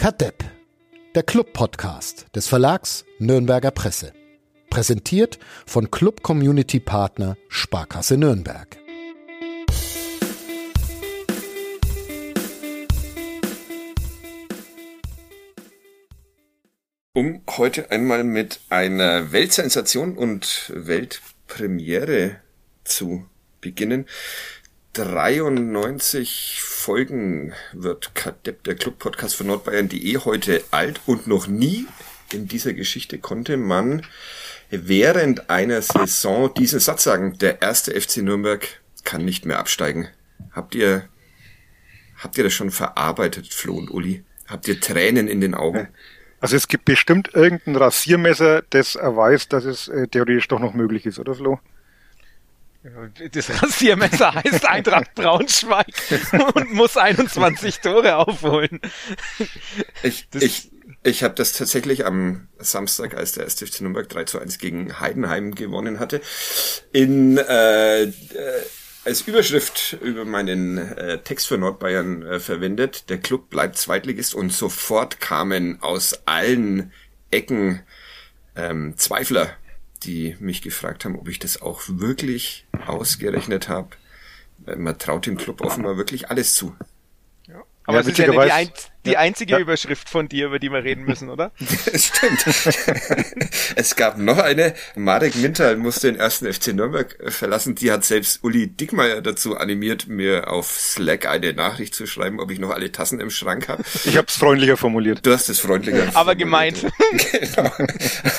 Kadepp, der Club-Podcast des Verlags Nürnberger Presse. Präsentiert von Club Community Partner Sparkasse Nürnberg. Um heute einmal mit einer Weltsensation und Weltpremiere zu beginnen. 93 Folgen wird der Club-Podcast von nordbayern.de, heute alt und noch nie in dieser Geschichte konnte man während einer Saison diesen Satz sagen, der erste FC Nürnberg kann nicht mehr absteigen. Habt ihr, habt ihr das schon verarbeitet, Flo und Uli? Habt ihr Tränen in den Augen? Also es gibt bestimmt irgendein Rasiermesser, das erweist, dass es äh, theoretisch doch noch möglich ist, oder Flo? Das Rasiermesser heißt Eintracht Braunschweig und muss 21 Tore aufholen. Ich, das ich, ich habe das tatsächlich am Samstag, als der 1. FC Nürnberg 3 zu 1 gegen Heidenheim gewonnen hatte, in äh, äh, als Überschrift über meinen äh, Text für Nordbayern äh, verwendet. Der Club bleibt Zweitligist und sofort kamen aus allen Ecken ähm, Zweifler, die mich gefragt haben, ob ich das auch wirklich ausgerechnet habe. Äh, man traut dem Club offenbar wirklich alles zu. Aber ja, das ist ja nicht die, ein, die einzige ja. Überschrift von dir, über die wir reden müssen, oder? Stimmt. es gab noch eine. Marek Mintal musste den ersten FC Nürnberg verlassen. Die hat selbst Uli Dickmeier dazu animiert, mir auf Slack eine Nachricht zu schreiben, ob ich noch alle Tassen im Schrank habe. Ich habe es freundlicher formuliert. Du hast es freundlicher Aber gemeint. genau.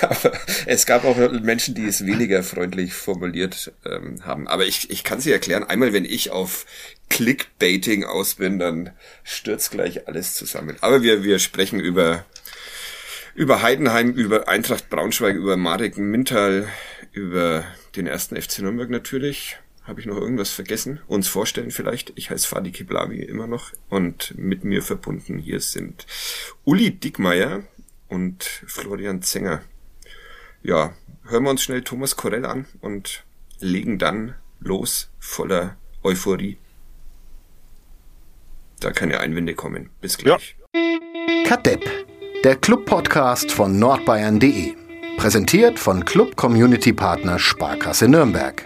Aber es gab auch Menschen, die es weniger freundlich formuliert ähm, haben. Aber ich, ich kann sie erklären. Einmal, wenn ich auf Clickbaiting aus bin, dann stürzt gleich alles zusammen. Aber wir, wir sprechen über, über Heidenheim, über Eintracht Braunschweig, über Marek Mintal, über den ersten FC Nürnberg natürlich. Habe ich noch irgendwas vergessen? Uns vorstellen vielleicht. Ich heiße Fadi Kiblavi immer noch und mit mir verbunden hier sind Uli Dickmeier und Florian Zenger. Ja, hören wir uns schnell Thomas Korell an und legen dann los voller Euphorie da keine Einwände kommen. Bis gleich. Ja. Kadepp, der Club-Podcast von nordbayern.de. Präsentiert von Club Community Partner Sparkasse Nürnberg.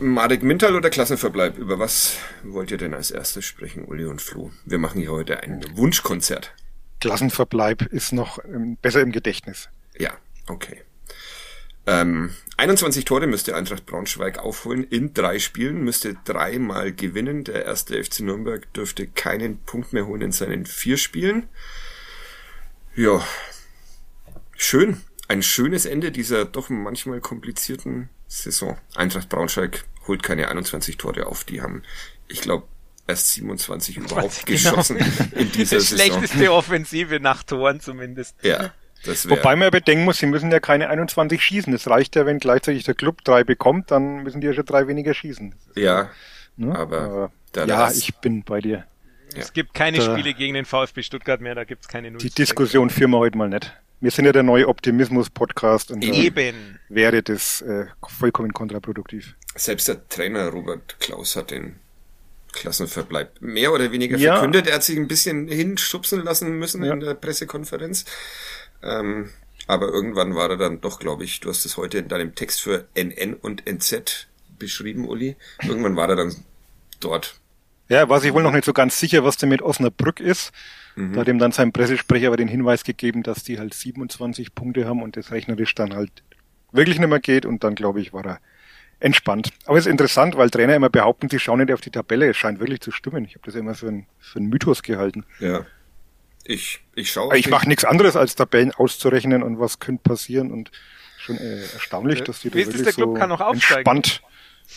Marek Mintal oder Klassenverbleib? Über was wollt ihr denn als erstes sprechen, Uli und Flo? Wir machen hier heute ein Wunschkonzert. Klassenverbleib ist noch ähm, besser im Gedächtnis. Ja, Okay. Ähm, 21 Tore müsste Eintracht Braunschweig aufholen in drei Spielen, müsste dreimal gewinnen. Der erste FC Nürnberg dürfte keinen Punkt mehr holen in seinen vier Spielen. Ja, schön. Ein schönes Ende dieser doch manchmal komplizierten Saison. Eintracht Braunschweig holt keine 21 Tore auf. Die haben, ich glaube, erst 27 überhaupt genau. geschossen in dieser Saison. Schlechteste Offensive nach Toren zumindest. Ja, Wobei man ja bedenken muss, sie müssen ja keine 21 schießen. Es reicht ja, wenn gleichzeitig der Club drei bekommt, dann müssen die ja schon drei weniger schießen. Ja, ne? aber, aber ja, ich bin bei dir. Es ja. gibt keine da, Spiele gegen den VfB Stuttgart mehr, da gibt's keine Null. Die Diskussion führen wir heute mal nicht. Wir sind ja der neue Optimismus-Podcast und Eben. wäre das äh, vollkommen kontraproduktiv. Selbst der Trainer Robert Klaus hat den Klassenverbleib mehr oder weniger ja. verkündet. Er hat sich ein bisschen hinschubsen lassen müssen ja. in der Pressekonferenz. Ähm, aber irgendwann war er dann doch, glaube ich, du hast es heute in deinem Text für NN und NZ beschrieben, Uli. Irgendwann war er dann dort. Ja, war sich wohl noch nicht so ganz sicher, was denn mit Osnabrück ist. Mhm. Da hat ihm dann sein Pressesprecher aber den Hinweis gegeben, dass die halt 27 Punkte haben und das rechnerisch dann halt wirklich nicht mehr geht und dann, glaube ich, war er entspannt. Aber es ist interessant, weil Trainer immer behaupten, sie schauen nicht auf die Tabelle. Es scheint wirklich zu stimmen. Ich habe das immer für, ein, für einen Mythos gehalten. Ja. Ich, ich schaue. Ich mache nichts anderes, als Tabellen auszurechnen und was könnte passieren und schon äh, erstaunlich, dass die da wirklich der Club so kann noch entspannt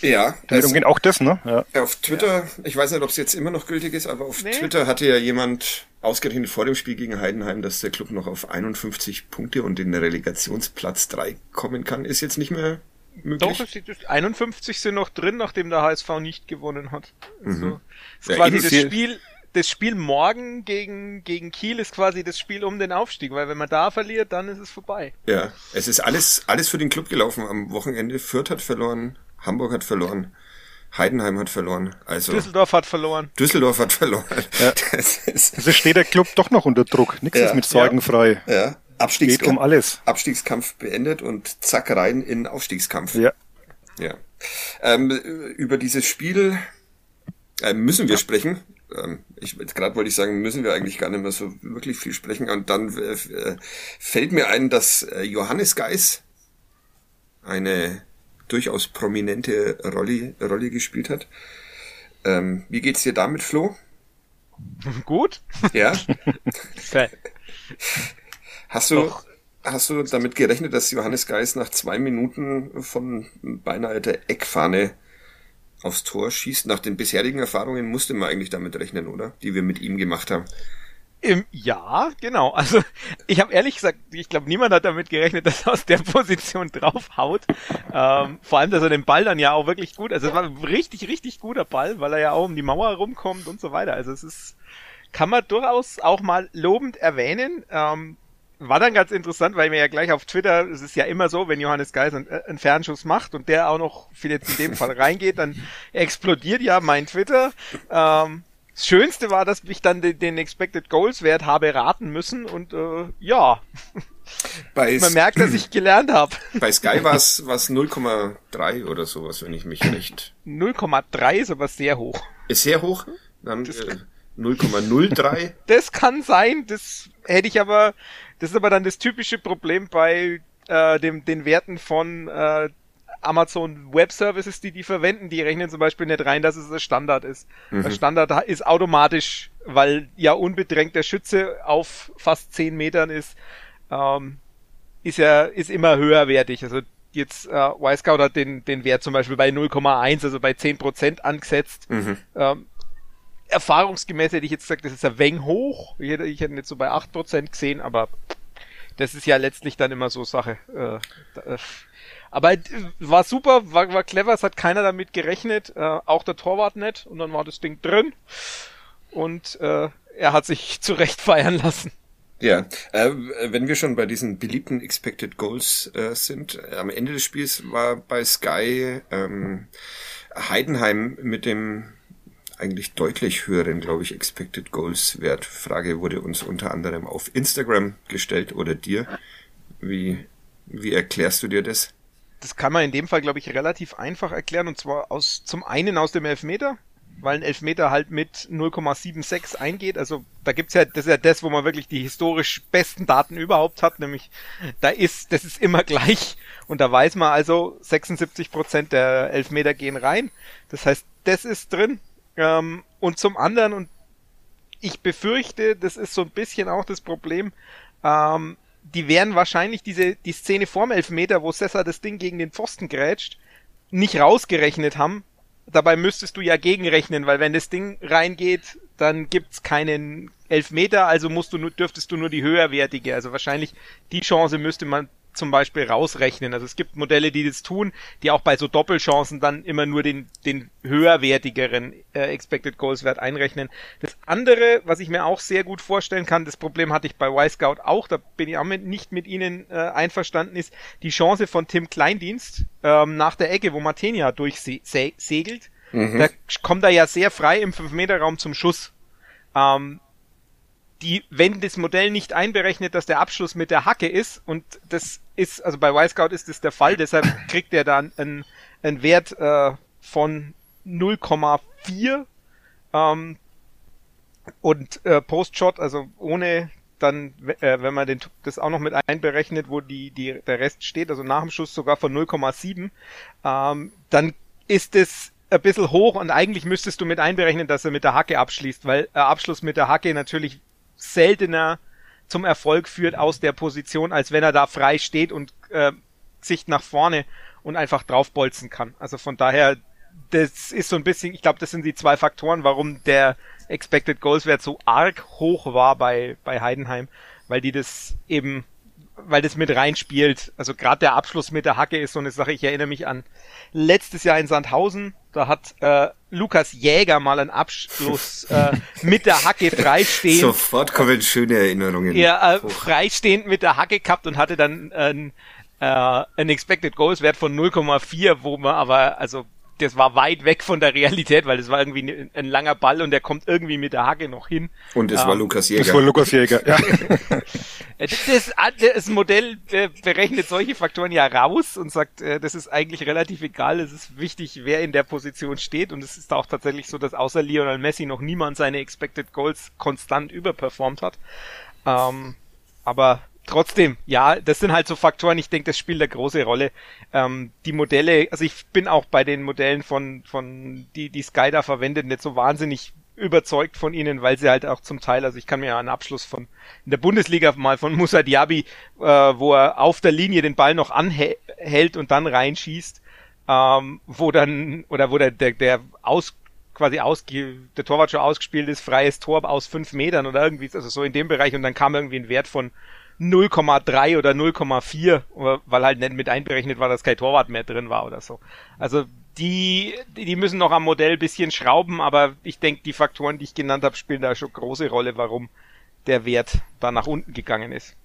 ja, damit umgehen. Auch das, ne? Ja. Auf Twitter, ja. ich weiß nicht, ob es jetzt immer noch gültig ist, aber auf nee. Twitter hatte ja jemand ausgerechnet vor dem Spiel gegen Heidenheim, dass der Club noch auf 51 Punkte und in den Relegationsplatz 3 kommen kann. Ist jetzt nicht mehr möglich. Doch, 51 sind noch drin, nachdem der HSV nicht gewonnen hat. Also, mhm. ist quasi das Spiel das Spiel morgen gegen, gegen Kiel ist quasi das Spiel um den Aufstieg, weil wenn man da verliert, dann ist es vorbei. Ja, es ist alles, alles für den Club gelaufen am Wochenende. Fürth hat verloren, Hamburg hat verloren. Heidenheim hat verloren. Also Düsseldorf hat verloren. Düsseldorf hat verloren. Ja. Das ist also steht der Club doch noch unter Druck. Nichts ja. ist mit Sorgen frei. Ja. Abstiegskampf, Geht um alles. Abstiegskampf beendet und zack rein in Aufstiegskampf. Ja. Ja. Ähm, über dieses Spiel äh, müssen wir sprechen. Ähm, ich gerade wollte ich sagen, müssen wir eigentlich gar nicht mehr so wirklich viel sprechen. Und dann äh, äh fällt mir ein, dass äh, Johannes Geis eine durchaus prominente Rolle, Rolle gespielt hat. Ähm, wie geht's dir damit, Flo? Gut. Ja. hast du, Doch. hast du damit gerechnet, dass Johannes Geis nach zwei Minuten von beinahe der Eckfahne aufs Tor schießt? Nach den bisherigen Erfahrungen musste man eigentlich damit rechnen, oder? Die wir mit ihm gemacht haben. Im, ja, genau. Also ich habe ehrlich gesagt, ich glaube, niemand hat damit gerechnet, dass er aus der Position draufhaut. Ähm, vor allem, dass er den Ball dann ja auch wirklich gut, also es war ein richtig, richtig guter Ball, weil er ja auch um die Mauer rumkommt und so weiter. Also es ist, kann man durchaus auch mal lobend erwähnen. Ähm, war dann ganz interessant, weil mir ja gleich auf Twitter, es ist ja immer so, wenn Johannes Geis einen, äh, einen Fernschuss macht und der auch noch viel jetzt in dem Fall reingeht, dann explodiert ja mein Twitter. Ähm, das Schönste war, dass ich dann den, den Expected Goals Wert habe raten müssen und äh, ja. Bei Man merkt, dass ich gelernt habe. Bei Sky war es 0,3 oder sowas, wenn ich mich recht. 0,3 ist aber sehr hoch. Ist sehr hoch? Dann äh, 0,03. Das kann sein, das hätte ich aber, das ist aber dann das typische Problem bei äh, dem, den Werten von äh, Amazon Web Services, die die verwenden, die rechnen zum Beispiel nicht rein, dass es ein Standard ist. Mhm. Der Standard ist automatisch, weil ja unbedrängt der Schütze auf fast 10 Metern ist, ähm, ist ja, ist immer höherwertig. Also jetzt äh, Y-Scout hat den, den Wert zum Beispiel bei 0,1, also bei 10% angesetzt. Mhm. Ähm, erfahrungsgemäß hätte ich jetzt gesagt, das ist ein wenig hoch. Ich hätte, ich hätte jetzt so bei 8% gesehen, aber das ist ja letztlich dann immer so Sache. Äh, äh aber war super, war, war clever, es hat keiner damit gerechnet, äh, auch der Torwart nicht und dann war das Ding drin und er hat sich zurecht feiern lassen. Ja, äh, wenn wir schon bei diesen beliebten Expected Goals äh, sind, am Ende des Spiels war bei Sky ähm, Heidenheim mit dem eigentlich deutlich höheren, glaube ich, Expected Goals Wert. Frage wurde uns unter anderem auf Instagram gestellt oder dir. Wie, wie erklärst du dir das? das kann man in dem Fall, glaube ich, relativ einfach erklären. Und zwar aus zum einen aus dem Elfmeter, weil ein Elfmeter halt mit 0,76 eingeht. Also da gibt's ja, das ist ja das, wo man wirklich die historisch besten Daten überhaupt hat, nämlich da ist, das ist immer gleich. Und da weiß man also, 76 Prozent der Elfmeter gehen rein. Das heißt, das ist drin. Ähm, und zum anderen, und ich befürchte, das ist so ein bisschen auch das Problem, ähm, die werden wahrscheinlich diese, die Szene vorm Elfmeter, wo Sessa das Ding gegen den Pfosten grätscht, nicht rausgerechnet haben. Dabei müsstest du ja gegenrechnen, weil wenn das Ding reingeht, dann gibt's keinen Elfmeter, also musst du nur, dürftest du nur die höherwertige. Also wahrscheinlich die Chance müsste man zum Beispiel rausrechnen. Also es gibt Modelle, die das tun, die auch bei so Doppelchancen dann immer nur den, den höherwertigeren äh, Expected Goals Wert einrechnen. Das andere, was ich mir auch sehr gut vorstellen kann, das Problem hatte ich bei Y-Scout auch, da bin ich auch mit, nicht mit Ihnen äh, einverstanden, ist die Chance von Tim Kleindienst ähm, nach der Ecke, wo Martenia durchsegelt. Mhm. Da kommt er ja sehr frei im 5-Meter-Raum zum Schuss. Ähm, die, wenn das Modell nicht einberechnet, dass der Abschluss mit der Hacke ist, und das ist, also bei Y-Scout ist das der Fall, deshalb kriegt er dann einen, einen Wert äh, von 0,4 ähm, und äh, Post-Shot, also ohne dann, äh, wenn man den, das auch noch mit einberechnet, wo die, die, der Rest steht, also nach dem Schuss sogar von 0,7, ähm, dann ist es ein bisschen hoch und eigentlich müsstest du mit einberechnen, dass er mit der Hacke abschließt, weil äh, Abschluss mit der Hacke natürlich seltener zum Erfolg führt aus der Position, als wenn er da frei steht und äh, Sicht nach vorne und einfach draufbolzen kann. Also von daher, das ist so ein bisschen, ich glaube, das sind die zwei Faktoren, warum der Expected Goals Wert so arg hoch war bei, bei Heidenheim, weil die das eben, weil das mit reinspielt. Also gerade der Abschluss mit der Hacke ist so eine Sache, ich erinnere mich an letztes Jahr in Sandhausen, Da hat äh, Lukas Jäger mal einen Abschluss äh, mit der Hacke freistehend. Sofort kommen schöne Erinnerungen. Ja, äh, freistehend mit der Hacke gehabt und hatte dann ein, äh, ein Expected Goals Wert von 0,4, wo man aber, also das war weit weg von der Realität, weil das war irgendwie ein langer Ball und der kommt irgendwie mit der Hacke noch hin. Und es ähm, war Lukas Jäger. Das war Lukas Jäger, ja. das, das Modell berechnet solche Faktoren ja raus und sagt, äh, das ist eigentlich relativ egal, es ist wichtig, wer in der Position steht und es ist auch tatsächlich so, dass außer Lionel Messi noch niemand seine Expected Goals konstant überperformt hat. Ähm, aber trotzdem, ja, das sind halt so Faktoren, ich denke, das spielt eine große Rolle. Ähm, die Modelle, also ich bin auch bei den Modellen von, von die, die Sky da verwendet, nicht so wahnsinnig überzeugt von ihnen, weil sie halt auch zum Teil, also ich kann mir ja einen Abschluss von in der Bundesliga mal von Musa Diaby, äh, wo er auf der Linie den Ball noch anhält und dann reinschießt, ähm, wo dann, oder wo der, der, der aus quasi ausge, der Torwart schon ausgespielt ist, freies Tor aus fünf Metern oder irgendwie, also so in dem Bereich und dann kam irgendwie ein Wert von 0,3 oder 0,4, weil halt nicht mit einberechnet war, dass kein Torwart mehr drin war oder so. Also die, die müssen noch am Modell bisschen schrauben, aber ich denke, die Faktoren, die ich genannt habe, spielen da schon große Rolle, warum der Wert da nach unten gegangen ist.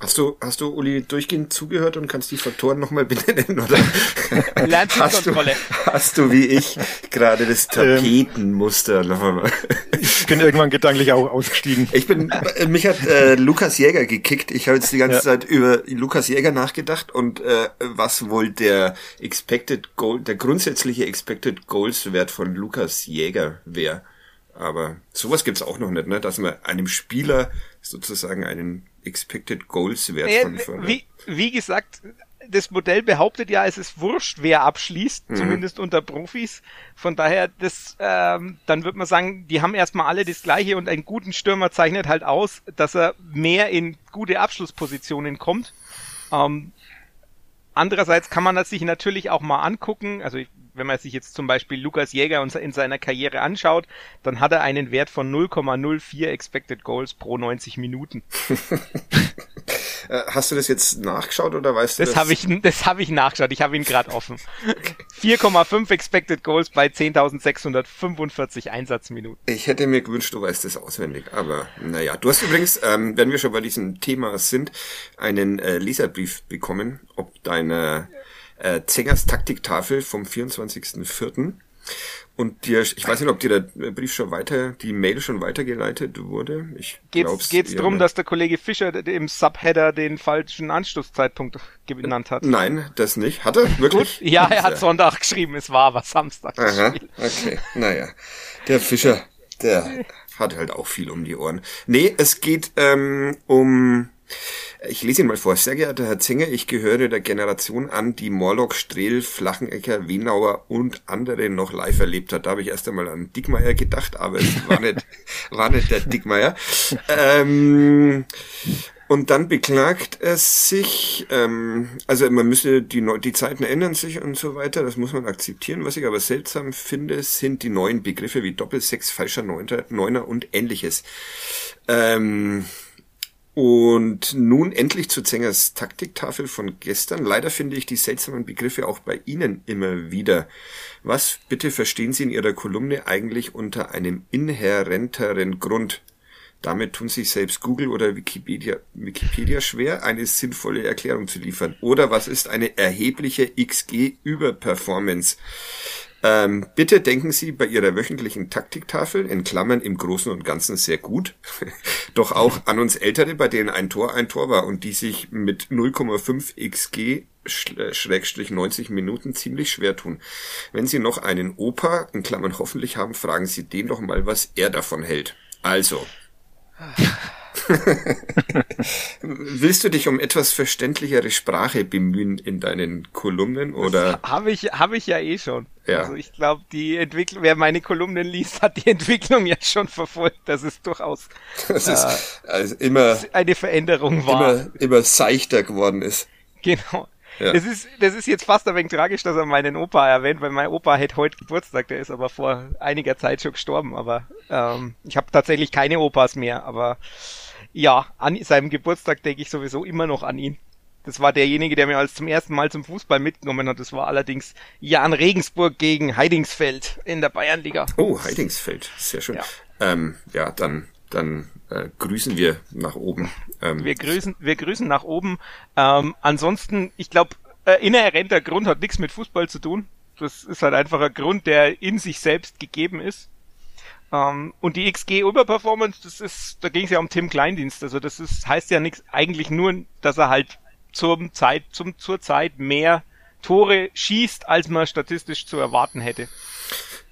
Hast du, hast du Uli durchgehend zugehört und kannst die Faktoren nochmal benennen, oder? hast, du, hast du wie ich gerade das ähm, Tapetenmuster nochmal? Ich bin irgendwann gedanklich auch ausgestiegen. Ich bin, äh, mich hat äh, Lukas Jäger gekickt. Ich habe jetzt die ganze ja. Zeit über Lukas Jäger nachgedacht und äh, was wohl der Expected Goal, der grundsätzliche Expected Goals Wert von Lukas Jäger wäre. Aber sowas gibt's auch noch nicht, ne? dass man einem Spieler sozusagen einen Expected Goals Wert von, von wie, wie gesagt, das Modell behauptet ja, es ist wurscht, wer abschließt, mhm. zumindest unter Profis. Von daher, das, ähm, dann wird man sagen, die haben erstmal alle das Gleiche und einen guten Stürmer zeichnet halt aus, dass er mehr in gute Abschlusspositionen kommt. Ähm, andererseits kann man das sich natürlich auch mal angucken. Also ich wenn man sich jetzt zum Beispiel Lukas Jäger in seiner Karriere anschaut, dann hat er einen Wert von 0,04 Expected Goals pro 90 Minuten. Äh, hast du das jetzt nachgeschaut oder weißt du das? Das habe ich, das habe ich nachgeschaut. Ich habe ihn gerade offen. 4,5 Expected Goals bei 10.645 Einsatzminuten. Ich hätte mir gewünscht, du weißt das auswendig. Aber naja, du hast übrigens, ähm, wenn wir schon bei diesem Thema sind, einen äh, Leserbrief bekommen, ob deine äh, Zengers Taktiktafel vom 24.04. Und dir, ich weiß nicht, ob dir der Brief schon weiter, die Mail schon weitergeleitet wurde. Ich geht's, geht's drum, dass der Kollege Fischer im Subheader den falschen Anschlusszeitpunkt genannt hat? Nein, das nicht. Hat er wirklich? Gut. Ja, er hat Sonntag geschrieben, es war aber Samstag. Aha, okay. Naja. Der Fischer, der hat halt auch viel um die Ohren. Nee, es geht ähm, um ich lese ihn mal vor. Sehr geehrter Herr Zinger, ich gehöre der Generation an, die Morlock, Strehl, Flachenecker, Wienauer und andere noch live erlebt hat. Da habe ich erst einmal an Dickmeier gedacht, aber es war nicht, war nicht der Dickmeier. Ähm, und dann beklagt er sich, ähm, also man müsse, die, die Zeiten ändern sich und so weiter, das muss man akzeptieren. Was ich aber seltsam finde, sind die neuen Begriffe wie Doppelsechs, falscher Neunter, Neuner und ähnliches. Ähm, und nun endlich zu Zengers Taktiktafel von gestern. Leider finde ich die seltsamen Begriffe auch bei Ihnen immer wieder. Was bitte verstehen Sie in Ihrer Kolumne eigentlich unter einem inhärenteren Grund? Damit tun sich selbst Google oder Wikipedia, Wikipedia schwer, eine sinnvolle Erklärung zu liefern. Oder was ist eine erhebliche XG-Überperformance? Ähm, bitte denken Sie bei Ihrer wöchentlichen Taktiktafel, in Klammern im Großen und Ganzen sehr gut, doch auch an uns Ältere, bei denen ein Tor ein Tor war und die sich mit 0,5 XG Schrägstrich 90 Minuten ziemlich schwer tun. Wenn Sie noch einen Opa, in Klammern hoffentlich haben, fragen Sie den doch mal, was er davon hält. Also. Willst du dich um etwas verständlichere Sprache bemühen in deinen Kolumnen oder? Habe ich, habe ich ja eh schon. Ja. Also ich glaube, die Entwicklung, wer meine Kolumnen liest, hat die Entwicklung ja schon verfolgt, dass es durchaus das ist, äh, also immer eine Veränderung war. Immer, immer seichter geworden ist. Genau. Ja. Das ist, das ist jetzt fast ein wenig tragisch, dass er meinen Opa erwähnt, weil mein Opa hat heute Geburtstag, der ist aber vor einiger Zeit schon gestorben, aber ähm, ich habe tatsächlich keine Opas mehr, aber ja, an seinem Geburtstag denke ich sowieso immer noch an ihn. Das war derjenige, der mir als zum ersten Mal zum Fußball mitgenommen hat. Das war allerdings Jan Regensburg gegen Heidingsfeld in der Bayernliga. Oh, Heidingsfeld, sehr schön. Ja, ähm, ja dann, dann äh, grüßen wir nach oben. Ähm, wir grüßen, wir grüßen nach oben. Ähm, ansonsten, ich glaube, äh, inhärenter Grund hat nichts mit Fußball zu tun. Das ist halt einfach ein Grund, der in sich selbst gegeben ist. Ähm, und die XG Überperformance, das ist, da ging es ja um Tim Kleindienst. Also das ist, heißt ja nichts, eigentlich nur, dass er halt zum Zeit, zum, zur Zeit mehr Tore schießt, als man statistisch zu erwarten hätte.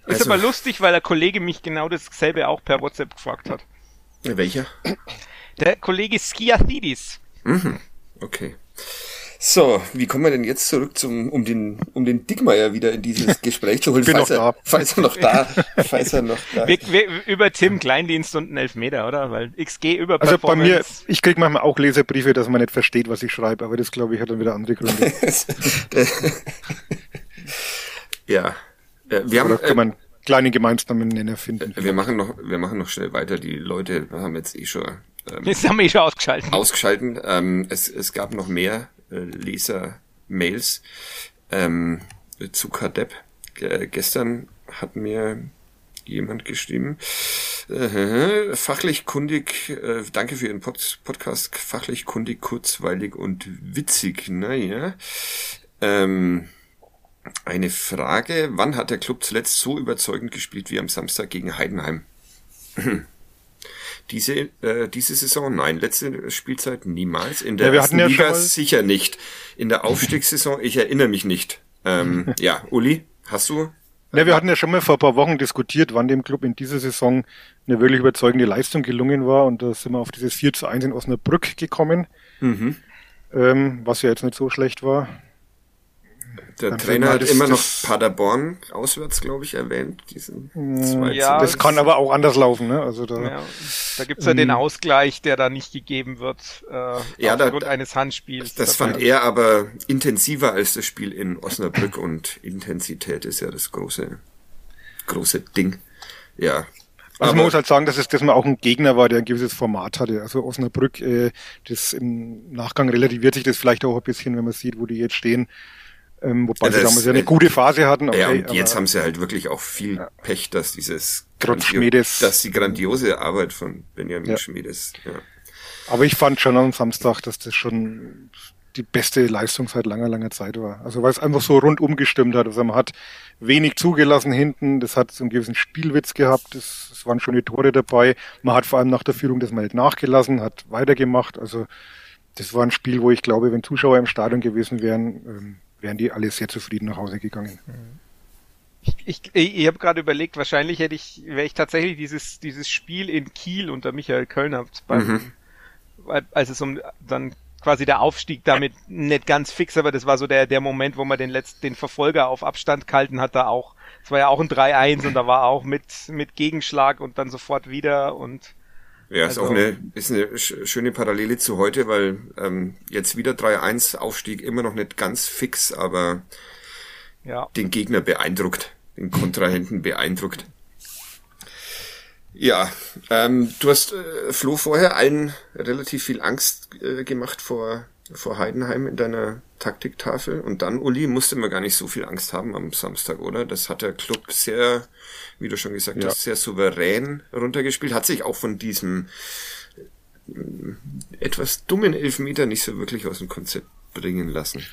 Ist also, aber lustig, weil der Kollege mich genau dasselbe auch per WhatsApp gefragt hat. Welcher? Der Kollege Skiathidis. Mhm. Okay. So, wie kommen wir denn jetzt zurück zum, um den, um den Dickmeier wieder in dieses Gespräch zu holen, falls, er, falls er noch da, falls er noch da wir, wir, Über Tim Kleindienst und einen Elfmeter, oder? Weil XG über Also bei mir, ich krieg manchmal auch Leserbriefe, dass man nicht versteht, was ich schreibe, aber das glaube ich hat dann wieder andere Gründe. ja. Äh, wir haben, kann man äh, kleine Gemeinsamen Nenner finden. Wir machen noch, wir machen noch schnell weiter. Die Leute haben jetzt eh schon ähm, Jetzt haben wir eh schon ausgeschalten. Ausgeschalten. Ähm, es, es gab noch mehr äh, Leser-Mails ähm, zu Kadepp. G gestern hat mir jemand geschrieben. Äh, fachlich kundig, äh, danke für Ihren Pod Podcast, fachlich kundig, kurzweilig und witzig. Naja. Ähm, eine Frage, wann hat der Club zuletzt so überzeugend gespielt wie am Samstag gegen Heidenheim? Diese, äh, diese Saison, nein, letzte Spielzeit niemals. In der ja, ersten ja Liga sicher nicht. In der Aufstiegssaison, ich erinnere mich nicht. Ähm, ja, Uli, hast du? Ja, wir hatten ja schon mal vor ein paar Wochen diskutiert, wann dem Club in dieser Saison eine wirklich überzeugende Leistung gelungen war. Und da sind wir auf dieses 4 zu 1 in Osnabrück gekommen, mhm. ähm, was ja jetzt nicht so schlecht war. Der Trainer hat immer noch Paderborn auswärts, glaube ich, erwähnt. Diesen ja, das kann aber auch anders laufen. Ne? Also da, ja, da gibt's ja den mm. Ausgleich, der da nicht gegeben wird äh, ja, aufgrund da, eines Handspiels. Das fand er aber intensiver als das Spiel in Osnabrück und Intensität ist ja das große, große Ding. Ja, also man muss halt sagen, dass es dass man auch ein Gegner war, der ein gewisses Format hatte. Also Osnabrück, äh, das im Nachgang relativiert sich das vielleicht auch ein bisschen, wenn man sieht, wo die jetzt stehen. Ähm, wobei ja, sie damals ja eine gute Phase hatten. Okay, ja, und jetzt haben sie halt wirklich auch viel ja. Pech, dass dieses Schmiedes. dass die grandiose Arbeit von Benjamin ja. Schmiedes. Ja. Aber ich fand schon am Samstag, dass das schon die beste Leistung seit langer, langer Zeit war. Also weil es einfach so rundum gestimmt hat. Also man hat wenig zugelassen hinten, das hat so einen gewissen Spielwitz gehabt, es, es waren schöne Tore dabei. Man hat vor allem nach der Führung das mal nicht nachgelassen, hat weitergemacht. Also das war ein Spiel, wo ich glaube, wenn Zuschauer im Stadion gewesen wären, ähm, wären die alle sehr zufrieden nach Hause gegangen. Ich, ich, ich habe gerade überlegt, wahrscheinlich hätte ich, wäre ich tatsächlich dieses, dieses Spiel in Kiel unter Michael Kölner beim, mhm. als es um dann quasi der Aufstieg damit nicht ganz fix, aber das war so der, der Moment, wo man den letzten, den Verfolger auf Abstand gehalten hat, da auch. Es war ja auch ein 3-1 und da war auch mit, mit Gegenschlag und dann sofort wieder und ja, also, ist auch eine, ist eine schöne Parallele zu heute, weil ähm, jetzt wieder 3-1 Aufstieg immer noch nicht ganz fix, aber ja. den Gegner beeindruckt, den Kontrahenten beeindruckt. Ja, ähm, du hast äh, Flo vorher allen relativ viel Angst äh, gemacht vor vor Heidenheim in deiner Taktiktafel. Und dann, Uli, musste man gar nicht so viel Angst haben am Samstag, oder? Das hat der Club sehr, wie du schon gesagt ja. hast, sehr souverän runtergespielt. Hat sich auch von diesem äh, etwas dummen Elfmeter nicht so wirklich aus dem Konzept bringen lassen.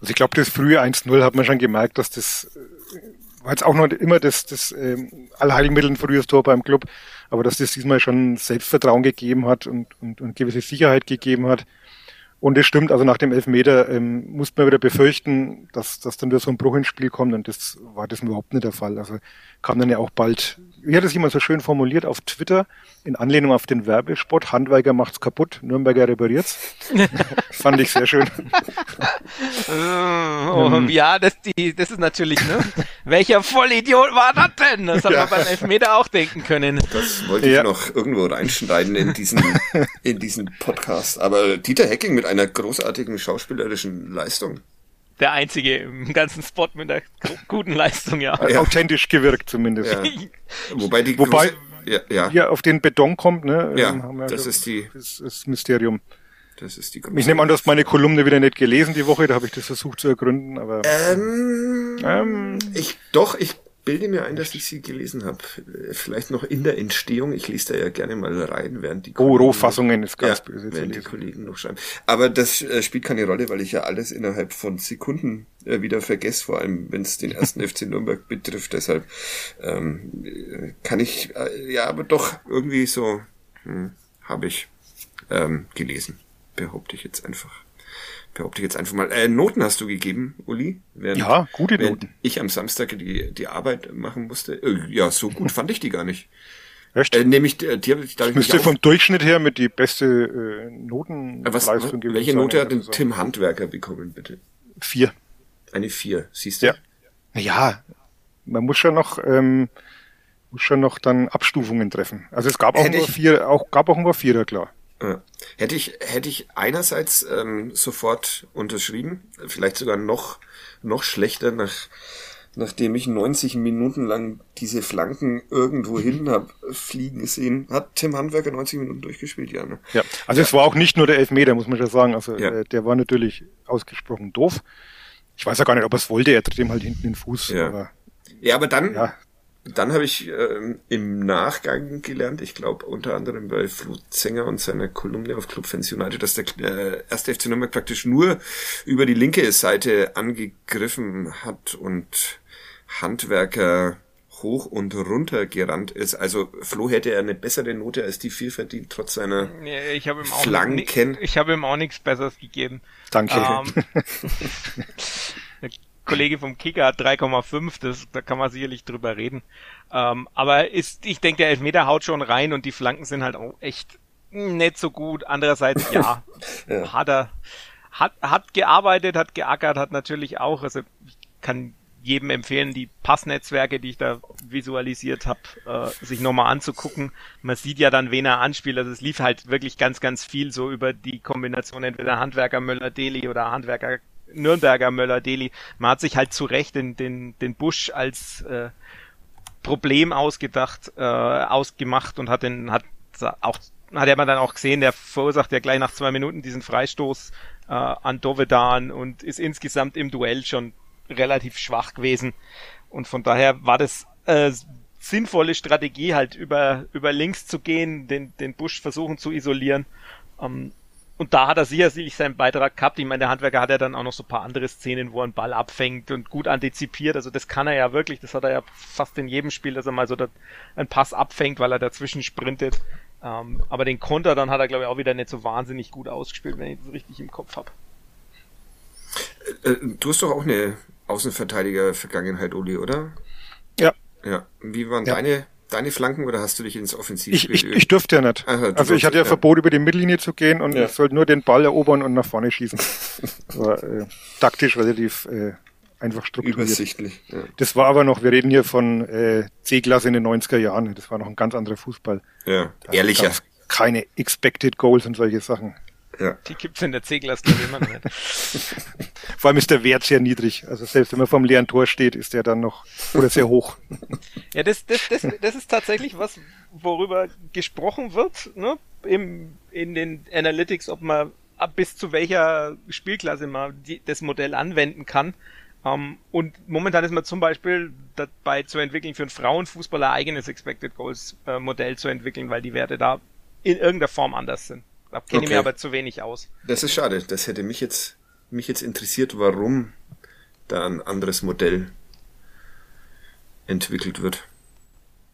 Also ich glaube, das frühe 1-0 hat man schon gemerkt, dass das äh, war jetzt auch noch immer das, das ähm, Allheilmittel ein frühes Tor beim Club, aber dass das diesmal schon Selbstvertrauen gegeben hat und, und, und gewisse Sicherheit gegeben hat. Und es stimmt, also nach dem Elfmeter ähm, muss man wieder befürchten, dass, dass dann wieder so ein Bruch ins Spiel kommt und das war das überhaupt nicht der Fall. Also kam dann ja auch bald, wie hat es jemand so schön formuliert auf Twitter, in Anlehnung auf den Werbespot, Handwerker macht's kaputt, Nürnberger repariert's. Fand ich sehr schön. oh, ähm. ja, das, die, das ist natürlich, ne? Welcher Vollidiot war das denn? Das hat ja. man beim Elfmeter auch denken können. Das wollte ich ja. noch irgendwo reinschneiden in diesen, in diesen Podcast. Aber Dieter Hecking mit einer großartigen schauspielerischen Leistung der einzige im ganzen Spot mit einer guten Leistung, ja. ja. Authentisch gewirkt zumindest. Ja. Wobei die Wobei, ja, ja. Er auf den Beton kommt, ne? Ja, das ist die. Das ist Mysterium. Das ist die Ich nehme an, du hast meine Kolumne wieder nicht gelesen die Woche, da habe ich das versucht zu ergründen, aber. Ähm, ähm, ich doch, ich bilde mir ein, dass ich sie gelesen habe. Vielleicht noch in der Entstehung. Ich lese da ja gerne mal rein, während die Oh, Rohfassungen ist ganz ja, böse. Während die Kollegen noch schreiben. Aber das äh, spielt keine Rolle, weil ich ja alles innerhalb von Sekunden äh, wieder vergesse, vor allem wenn es den ersten FC Nürnberg betrifft. Deshalb ähm, kann ich äh, ja aber doch irgendwie so hm, habe ich ähm, gelesen behaupte ich jetzt einfach. Behaupte ich jetzt einfach mal. Äh, Noten hast du gegeben, Uli? Während, ja, gute Noten. Ich am Samstag die, die Arbeit machen musste. Äh, ja, so gut fand ich die gar nicht. Echt? Äh, nämlich, die, die, die, die müsste vom Durchschnitt her mit die beste äh, Notenleistung gewesen Welche Note hat denn Tim Handwerker bekommen, bitte? Vier. Eine vier, siehst du? Ja. Ja, man muss schon noch, ähm, muss schon noch dann Abstufungen treffen. Also es gab auch Hätte nur vier, auch gab auch nur Vierer, klar. Hätte ich, hätte ich einerseits ähm, sofort unterschrieben, vielleicht sogar noch, noch schlechter, nach, nachdem ich 90 Minuten lang diese Flanken irgendwo hin hab fliegen sehen. Hat Tim Handwerker 90 Minuten durchgespielt, ja. Ne? Ja, also ja. es war auch nicht nur der Elfmeter, muss man schon sagen. Also ja. äh, der war natürlich ausgesprochen doof. Ich weiß ja gar nicht, ob er es wollte, er tritt ihm halt hinten den Fuß. Ja, aber, ja, aber dann, ja. Dann habe ich ähm, im Nachgang gelernt, ich glaube unter anderem bei Flut Sänger und seiner Kolumne auf Club Fans United, dass der äh, erste FC Nürnberg praktisch nur über die linke Seite angegriffen hat und Handwerker hoch und runter gerannt ist. Also Flo hätte er eine bessere Note als die vier verdient, trotz seiner nee, ich hab ihm auch Flanken. Ich habe ihm auch nichts Besseres gegeben. Danke. Ähm, Kollege vom Kicker hat 3,5, das, da kann man sicherlich drüber reden. Ähm, aber ist, ich denke, der Elfmeter haut schon rein und die Flanken sind halt auch echt nicht so gut. Andererseits, ja, ja. hat er, hat, hat gearbeitet, hat geackert, hat natürlich auch, also ich kann jedem empfehlen, die Passnetzwerke, die ich da visualisiert habe, äh, sich nochmal anzugucken. Man sieht ja dann, wen er anspielt. Also es lief halt wirklich ganz, ganz viel so über die Kombination entweder Handwerker Möller-Deli oder Handwerker Nürnberger Möller-Deli. Man hat sich halt zu Recht den, den, den Busch als äh, Problem ausgedacht, äh, ausgemacht und hat den, hat auch, hat ja man dann auch gesehen, der verursacht ja gleich nach zwei Minuten diesen Freistoß äh, an Dovedan und ist insgesamt im Duell schon relativ schwach gewesen. Und von daher war das äh, sinnvolle Strategie, halt über, über links zu gehen, den, den Busch versuchen zu isolieren. Ähm, und da hat er sicherlich seinen Beitrag gehabt. Ich meine, der Handwerker hat ja dann auch noch so ein paar andere Szenen, wo er einen Ball abfängt und gut antizipiert. Also das kann er ja wirklich. Das hat er ja fast in jedem Spiel, dass er mal so einen Pass abfängt, weil er dazwischen sprintet. Ähm, aber den Konter dann hat er, glaube ich, auch wieder nicht so wahnsinnig gut ausgespielt, wenn ich das richtig im Kopf habe. Äh, äh, du hast doch auch eine Außenverteidiger-Vergangenheit, Uli, oder? Ja. Ja. Wie waren ja. deine deine Flanken oder hast du dich ins Offensivspiel? Ich, ich, ich durfte ja nicht. Aha, also ich hatte ja, ja, Verbot, über die Mittellinie zu gehen und ja. ich sollte nur den Ball erobern und nach vorne schießen. war äh, taktisch relativ äh, einfach strukturiert. Übersichtlich. Ja. Das war aber noch, wir reden hier von äh, C-Klasse in den 90er Jahren. Das war noch ein ganz anderer Fußball. Ja, ehrlicher. Keine Expected Goals und solche Sachen. Ja. Die gibt's in der C-Klasse immer noch nicht. Vor allem ist der Wert sehr niedrig. Also selbst wenn man vom leeren Tor steht, ist der dann noch oder sehr hoch. Ja, das, das, das, das ist tatsächlich was, worüber gesprochen wird, ne? Im, in den Analytics, ob man ab bis zu welcher Spielklasse man die, das Modell anwenden kann. Um, ähm, und momentan ist man zum Beispiel dabei zu entwickeln, für einen Frauenfußballer ein eigenes Expected Goals äh, Modell zu entwickeln, weil die Werte da in irgendeiner Form anders sind. Da kenne okay. mir aber zu wenig aus. Das ist schade. Das hätte mich jetzt, mich jetzt interessiert, warum da ein anderes Modell entwickelt wird.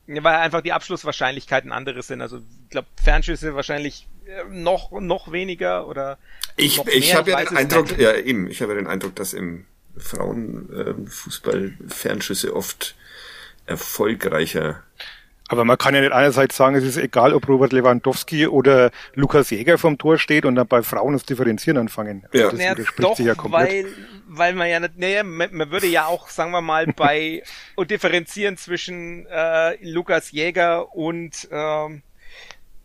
Ja, weil einfach die Abschlusswahrscheinlichkeiten andere sind. Also ich glaube, Fernschüsse wahrscheinlich äh, noch noch weniger oder ich ich habe ja den Eindruck ja eben ich habe ja den Eindruck dass im Frauenfußball äh, Fernschüsse oft erfolgreicher aber man kann ja nicht einerseits sagen, es ist egal, ob Robert Lewandowski oder Lukas Jäger vom Tor steht und dann bei Frauen das Differenzieren anfangen. Ja, das naja, doch, sich ja komplett. weil, weil man ja nicht, naja, man, man würde ja auch, sagen wir mal, bei und differenzieren zwischen äh, Lukas Jäger und ähm,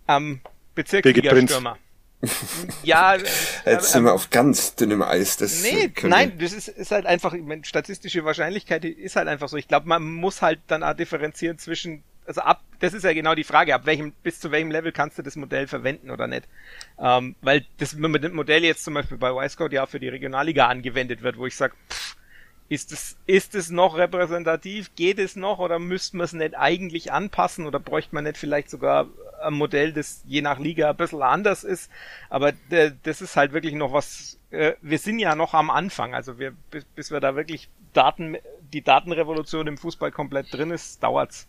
ähm, Bezirksliga-Stürmer. ja, jetzt sind wir auf ganz dünnem Eis. Das nee, nein, das ist, ist halt einfach, meine, statistische Wahrscheinlichkeit ist halt einfach so. Ich glaube, man muss halt dann auch differenzieren zwischen also ab, das ist ja genau die Frage, ab welchem, bis zu welchem Level kannst du das Modell verwenden oder nicht. Ähm, weil das Modell jetzt zum Beispiel bei Y-Scout ja für die Regionalliga angewendet wird, wo ich sage, ist es, ist es noch repräsentativ? Geht es noch oder müsste man es nicht eigentlich anpassen oder bräuchte man nicht vielleicht sogar ein Modell, das je nach Liga ein bisschen anders ist? Aber das ist halt wirklich noch was, äh, wir sind ja noch am Anfang, also wir, bis, bis wir da wirklich Daten, die Datenrevolution im Fußball komplett drin ist, dauert's.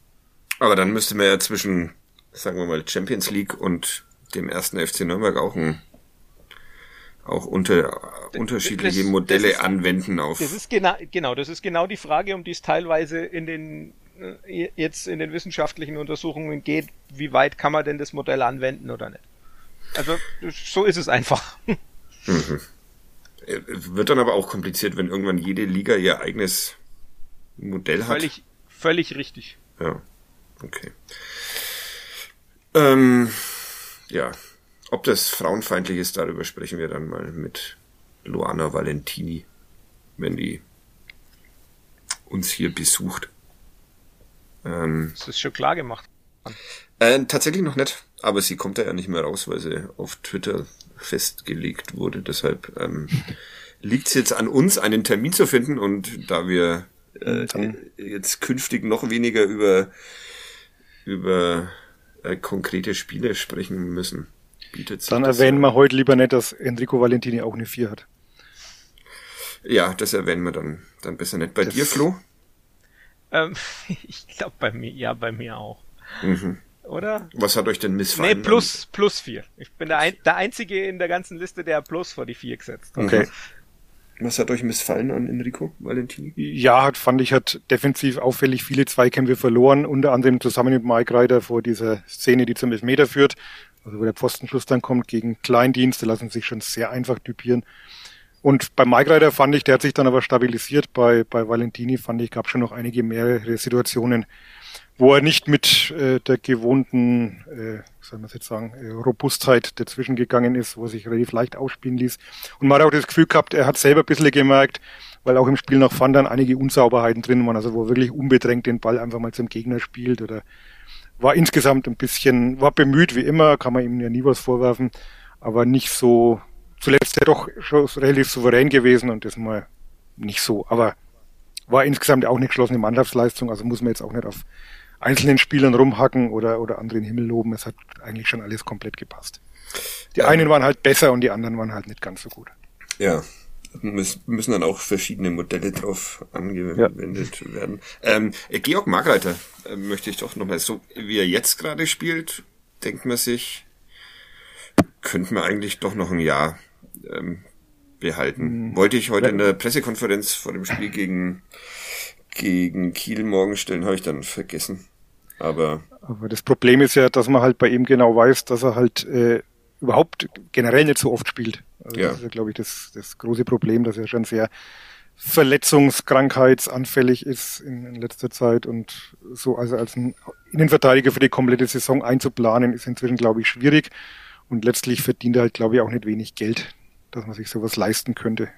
Aber dann müsste man ja zwischen, sagen wir mal, Champions League und dem ersten FC Nürnberg auch ein auch unter, unterschiedliche das, Modelle das ist, anwenden auf. Das ist genau, genau, das ist genau die Frage, um die es teilweise in den äh, jetzt in den wissenschaftlichen Untersuchungen geht, wie weit kann man denn das Modell anwenden oder nicht. Also so ist es einfach. Mhm. Äh, wird dann aber auch kompliziert, wenn irgendwann jede Liga ihr eigenes Modell hat. Völlig, völlig richtig. Ja. Okay. Ähm, ja. Ob das frauenfeindlich ist, darüber sprechen wir dann mal mit Luana Valentini, wenn die uns hier besucht. Ähm, das ist schon klar gemacht. Äh, tatsächlich noch nicht, aber sie kommt da ja nicht mehr raus, weil sie auf Twitter festgelegt wurde. Deshalb ähm, liegt es jetzt an uns, einen Termin zu finden und da wir äh, jetzt künftig noch weniger über über äh, konkrete Spiele sprechen müssen. Bietet sich Dann erwähnen wir heute lieber nicht, dass Enrico Valentini auch eine 4 hat. Ja, das erwähnen wir dann, dann besser nicht. Bei das dir, Flo? Ähm, ich glaube bei mir, ja, bei mir auch. Mhm. Oder? Was hat euch denn missfallen? Nee, plus, plus 4. Ich bin der, ein, der Einzige in der ganzen Liste, der plus vor die 4 gesetzt hat. Okay. Was hat euch missfallen an Enrico Valentini? Ja, hat, fand ich, hat defensiv auffällig viele Zweikämpfe verloren, unter anderem zusammen mit Mike Reiter vor dieser Szene, die zum Elfmeter führt, also wo der Pfostenschuss dann kommt gegen Kleindienste, lassen sich schon sehr einfach typieren. Und bei Mike Reiter fand ich, der hat sich dann aber stabilisiert. Bei, bei Valentini fand ich, gab schon noch einige mehrere Situationen, wo er nicht mit äh, der gewohnten, äh, soll man jetzt sagen, äh, Robustheit dazwischen gegangen ist, wo er sich relativ leicht ausspielen ließ. Und man hat auch das Gefühl gehabt, er hat selber ein bisschen gemerkt, weil auch im Spiel noch fand dann einige Unsauberheiten drin waren, also wo er wirklich unbedrängt den Ball einfach mal zum Gegner spielt oder war insgesamt ein bisschen, war bemüht wie immer, kann man ihm ja nie was vorwerfen, aber nicht so, zuletzt ja doch schon relativ souverän gewesen und das mal nicht so, aber war insgesamt auch eine geschlossene Mannschaftsleistung, also muss man jetzt auch nicht auf einzelnen Spielern rumhacken oder, oder andere in den Himmel loben. Es hat eigentlich schon alles komplett gepasst. Die ja. einen waren halt besser und die anderen waren halt nicht ganz so gut. Ja, müssen dann auch verschiedene Modelle drauf angewendet ja. werden. Ähm, äh, Georg Margreiter äh, möchte ich doch nochmal so, wie er jetzt gerade spielt, denkt man sich, könnte man eigentlich doch noch ein Jahr ähm, behalten. Mhm. Wollte ich heute in der Pressekonferenz vor dem Spiel gegen gegen Kiel morgen stellen, habe ich dann vergessen. Aber, aber das Problem ist ja, dass man halt bei ihm genau weiß, dass er halt äh, überhaupt generell nicht so oft spielt. Also ja. Das ist ja, glaube ich, das, das große Problem, dass er schon sehr verletzungskrankheitsanfällig ist in, in, letzter Zeit und so also als ein Innenverteidiger für die komplette Saison einzuplanen ist inzwischen glaube ich schwierig und letztlich verdient er halt glaube ich auch nicht wenig Geld, dass man sich sowas leisten könnte.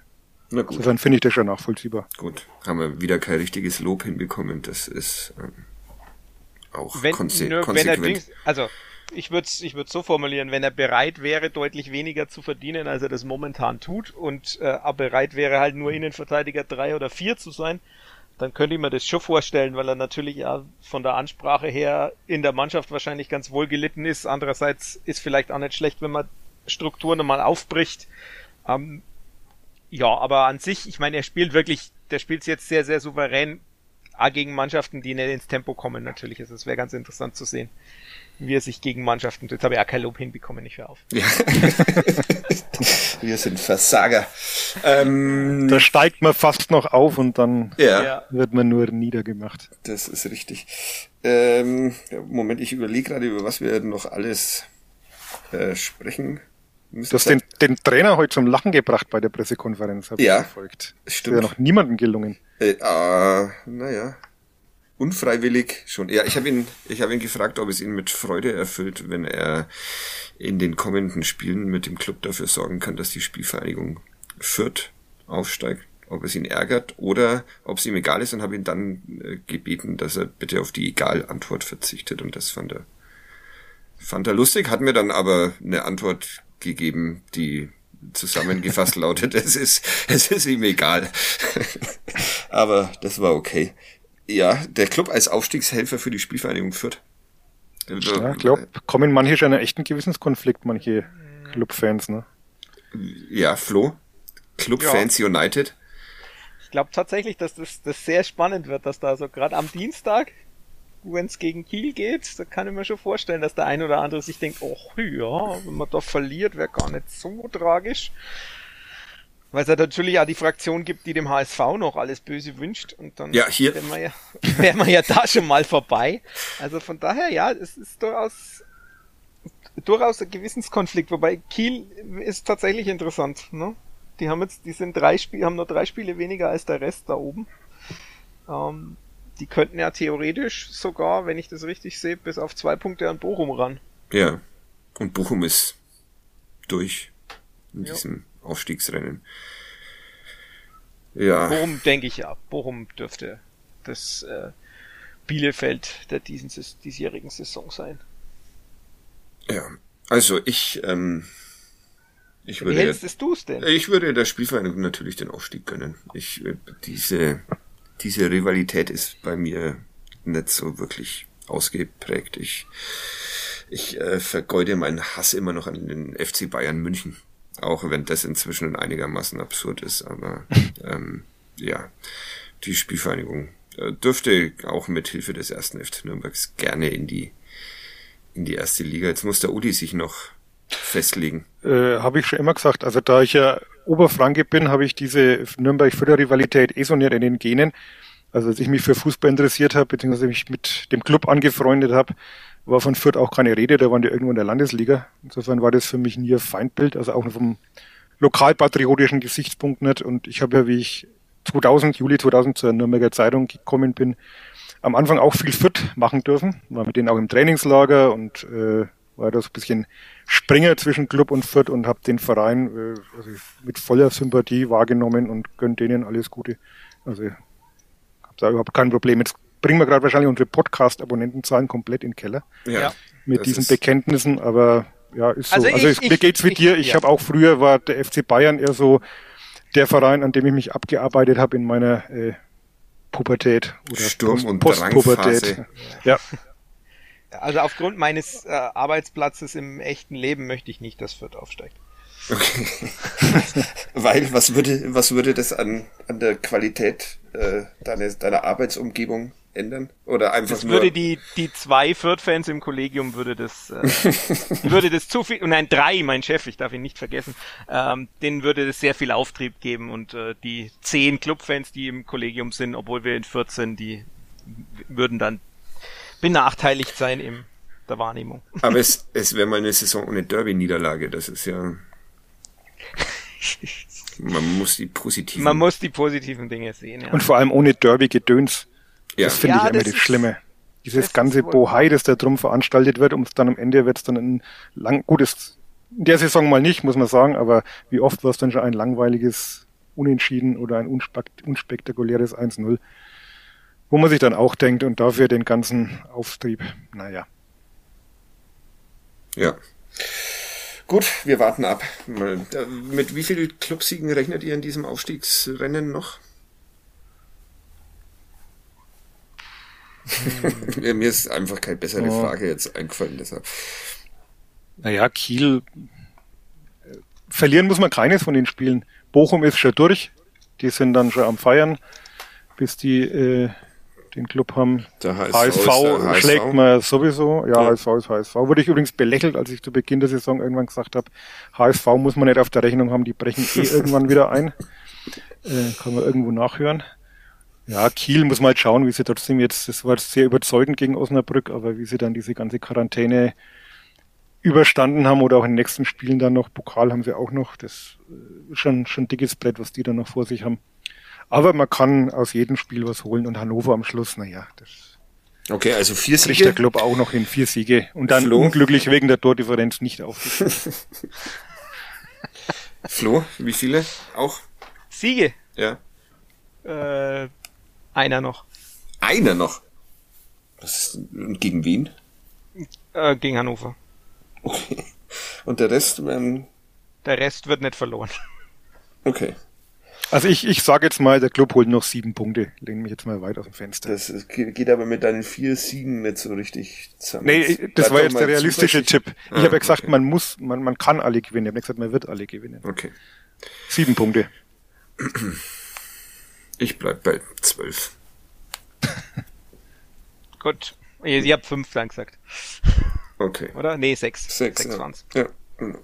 Na gut. Insofern finde ich das schon nachvollziehbar. Gut, haben wir wieder kein richtiges Lob hinbekommen. Das ist ähm, auch wenn, konse nur, konsequent. Wenn er, also ich würde es ich würd's so formulieren, wenn er bereit wäre, deutlich weniger zu verdienen, als er das momentan tut und äh, bereit wäre, halt nur Innenverteidiger drei oder vier zu sein, dann könnte ich mir das schon vorstellen, weil er natürlich ja von der Ansprache her in der Mannschaft wahrscheinlich ganz wohl gelitten ist. Andererseits ist vielleicht auch nicht schlecht, wenn man Strukturen mal aufbricht. Ähm, ja, aber an sich, ich meine, er spielt wirklich, der spielt jetzt sehr, sehr souverän A gegen Mannschaften, die nicht ins Tempo kommen natürlich. Also es wäre ganz interessant zu sehen, wie er sich gegen Mannschaften, jetzt habe ich auch kein Lob hinbekommen, ich höre auf. Ja. Wir sind Versager. Ähm, da steigt man fast noch auf und dann ja. wird man nur niedergemacht. Das ist richtig. Ähm, Moment, ich überlege gerade, über was wir noch alles äh, sprechen Du hast den, den Trainer heute zum Lachen gebracht bei der Pressekonferenz, habe ja, ich verfolgt. Stimmt. Ist ja noch niemandem gelungen. Äh, äh, naja. Unfreiwillig schon. Ja, ich habe ihn, ich habe ihn gefragt, ob es ihn mit Freude erfüllt, wenn er in den kommenden Spielen mit dem Club dafür sorgen kann, dass die Spielvereinigung Fürth aufsteigt. ob es ihn ärgert oder ob es ihm egal ist und habe ihn dann äh, gebeten, dass er bitte auf die Egal-Antwort verzichtet und das fand er, fand er lustig, hat mir dann aber eine Antwort gegeben, die zusammengefasst lautet, es ist, es ist ihm egal. aber das war okay. Ja, der Club als Aufstiegshelfer für die Spielvereinigung führt. Ja, ich glaube, kommen manche schon einen echten Gewissenskonflikt, manche Clubfans, ne? Ja, Flo, Clubfans ja. United. Ich glaube tatsächlich, dass das, das sehr spannend wird, dass da so gerade am Dienstag, wenn es gegen Kiel geht, da kann ich mir schon vorstellen, dass der ein oder andere sich denkt, oh ja, wenn man da verliert, wäre gar nicht so tragisch. Weil es ja natürlich auch die Fraktion gibt, die dem HSV noch alles Böse wünscht und dann ja, hier. wären wir ja, wären wir ja da schon mal vorbei. Also von daher, ja, es ist durchaus durchaus ein Gewissenskonflikt, wobei Kiel ist tatsächlich interessant, ne? Die haben jetzt, die sind drei Spiele, haben nur drei Spiele weniger als der Rest da oben. Ähm, die könnten ja theoretisch sogar, wenn ich das richtig sehe, bis auf zwei Punkte an Bochum ran. Ja. Und Bochum ist durch in ja. diesem Aufstiegsrennen. Ja. Bochum denke ich ja. Bochum dürfte das äh, Bielefeld der diesen, diesjährigen Saison sein. Ja, also ich, ähm, ich würde, Wie hältst du es denn? Ich würde der Spielvereinigung natürlich den Aufstieg gönnen. Ich, äh, diese, diese Rivalität ist bei mir nicht so wirklich ausgeprägt. Ich, ich äh, vergeude meinen Hass immer noch an den FC Bayern München. Auch wenn das inzwischen einigermaßen absurd ist, aber ähm, ja, die Spielvereinigung äh, dürfte auch mit Hilfe des ersten FC Nürnbergs gerne in die in die erste Liga. Jetzt muss der Udi sich noch festlegen. Äh, habe ich schon immer gesagt. Also da ich ja Oberfranke bin, habe ich diese Nürnberg-Förder-Rivalität eh so nicht in den Genen. Also als ich mich für Fußball interessiert habe, beziehungsweise mich mit dem Club angefreundet habe, war von Fürth auch keine Rede, da waren die irgendwo in der Landesliga. Insofern war das für mich nie ein Feindbild, also auch vom lokalpatriotischen Gesichtspunkt nicht. Und ich habe ja, wie ich 2000, Juli 2000 zur Nürnberger Zeitung gekommen bin, am Anfang auch viel fit machen dürfen, war mit denen auch im Trainingslager und äh, war da so ein bisschen Springer zwischen Club und Fürth und habe den Verein äh, also mit voller Sympathie wahrgenommen und gönnt denen alles Gute. Also habe da überhaupt kein Problem. Jetzt bringen wir gerade wahrscheinlich unsere Podcast-Abonnentenzahlen komplett in den Keller ja, mit diesen Bekenntnissen, aber ja, ist so. Also, also ich, mir geht's wie ich, dir. Ich ja. habe auch früher war der FC Bayern eher so der Verein, an dem ich mich abgearbeitet habe in meiner äh, Pubertät oder Sturm- und Postpubertät. Ja. Also aufgrund meines äh, Arbeitsplatzes im echten Leben möchte ich nicht, dass Fürth aufsteigt. Okay. Weil, was würde, was würde das an, an der Qualität äh, deiner, deiner Arbeitsumgebung ändern? Oder einfach das nur... würde die, die zwei Fürth-Fans im Kollegium würde das, äh, würde das zu viel, nein, drei, mein Chef, ich darf ihn nicht vergessen, ähm, denen würde das sehr viel Auftrieb geben und äh, die zehn Clubfans, die im Kollegium sind, obwohl wir in 14, die würden dann benachteiligt sein in der Wahrnehmung. Aber es, es wäre mal eine Saison ohne Derby-Niederlage, das ist ja... Man muss die positiven... Man muss die positiven Dinge sehen, ja. Und vor allem ohne Derby-Gedöns. Ja. Das finde ja, ich immer das, das Schlimme. Dieses ganze Bohai, das da drum veranstaltet wird, und dann am Ende wird es dann ein lang, gutes, in der Saison mal nicht, muss man sagen, aber wie oft war es dann schon ein langweiliges Unentschieden oder ein unspektakuläres 1-0, wo man sich dann auch denkt und dafür den ganzen Auftrieb, naja. Ja. Gut, wir warten ab. Mit wie vielen Clubsiegen rechnet ihr in diesem Aufstiegsrennen noch? Hm. Mir ist einfach keine bessere oh. Frage jetzt eingefallen, deshalb. Naja, Kiel. Äh, verlieren muss man keines von den Spielen. Bochum ist schon durch. Die sind dann schon am Feiern, bis die äh, den Club haben. Der HSV, HSV schlägt HSV. man sowieso. Ja, ja, HSV ist HSV. Wurde ich übrigens belächelt, als ich zu Beginn der Saison irgendwann gesagt habe, HSV muss man nicht auf der Rechnung haben, die brechen eh irgendwann wieder ein. Äh, kann man irgendwo nachhören. Ja, Kiel muss mal halt schauen, wie sie trotzdem jetzt, das war sehr überzeugend gegen Osnabrück, aber wie sie dann diese ganze Quarantäne überstanden haben oder auch in den nächsten Spielen dann noch, Pokal haben sie auch noch, das ist äh, schon, schon dickes Brett, was die dann noch vor sich haben. Aber man kann aus jedem Spiel was holen und Hannover am Schluss, naja, das Okay, also vier Siege. der Club auch noch in vier Siege und dann Flo? unglücklich wegen der Tordifferenz nicht aufgestiegen. Flo, wie viele? Auch? Siege? Ja. Äh, einer noch. Einer noch? Was ist, gegen wen? Äh, gegen Hannover. Okay. Und der Rest, ähm, Der Rest wird nicht verloren. okay. Also ich, ich sage jetzt mal, der Club holt noch sieben Punkte. Lehne mich jetzt mal weit aus dem Fenster. Das ist- geht aber mit deinen vier Siegen nicht so richtig zusammen. nee, das bleib war jetzt der realistische. Tipp. Ich Ah, habe ja gesagt, okay. man muss, man, man kann alle gewinnen. Ich habe nicht gesagt, man wird alle gewinnen. Okay. Sieben Punkte. Ich bleib bei zwölf. Gut. Ihr, ihr habt fünf dann gesagt, Okay. oder? Nee, sechs. Sechs, sechs ja. waren's. ja.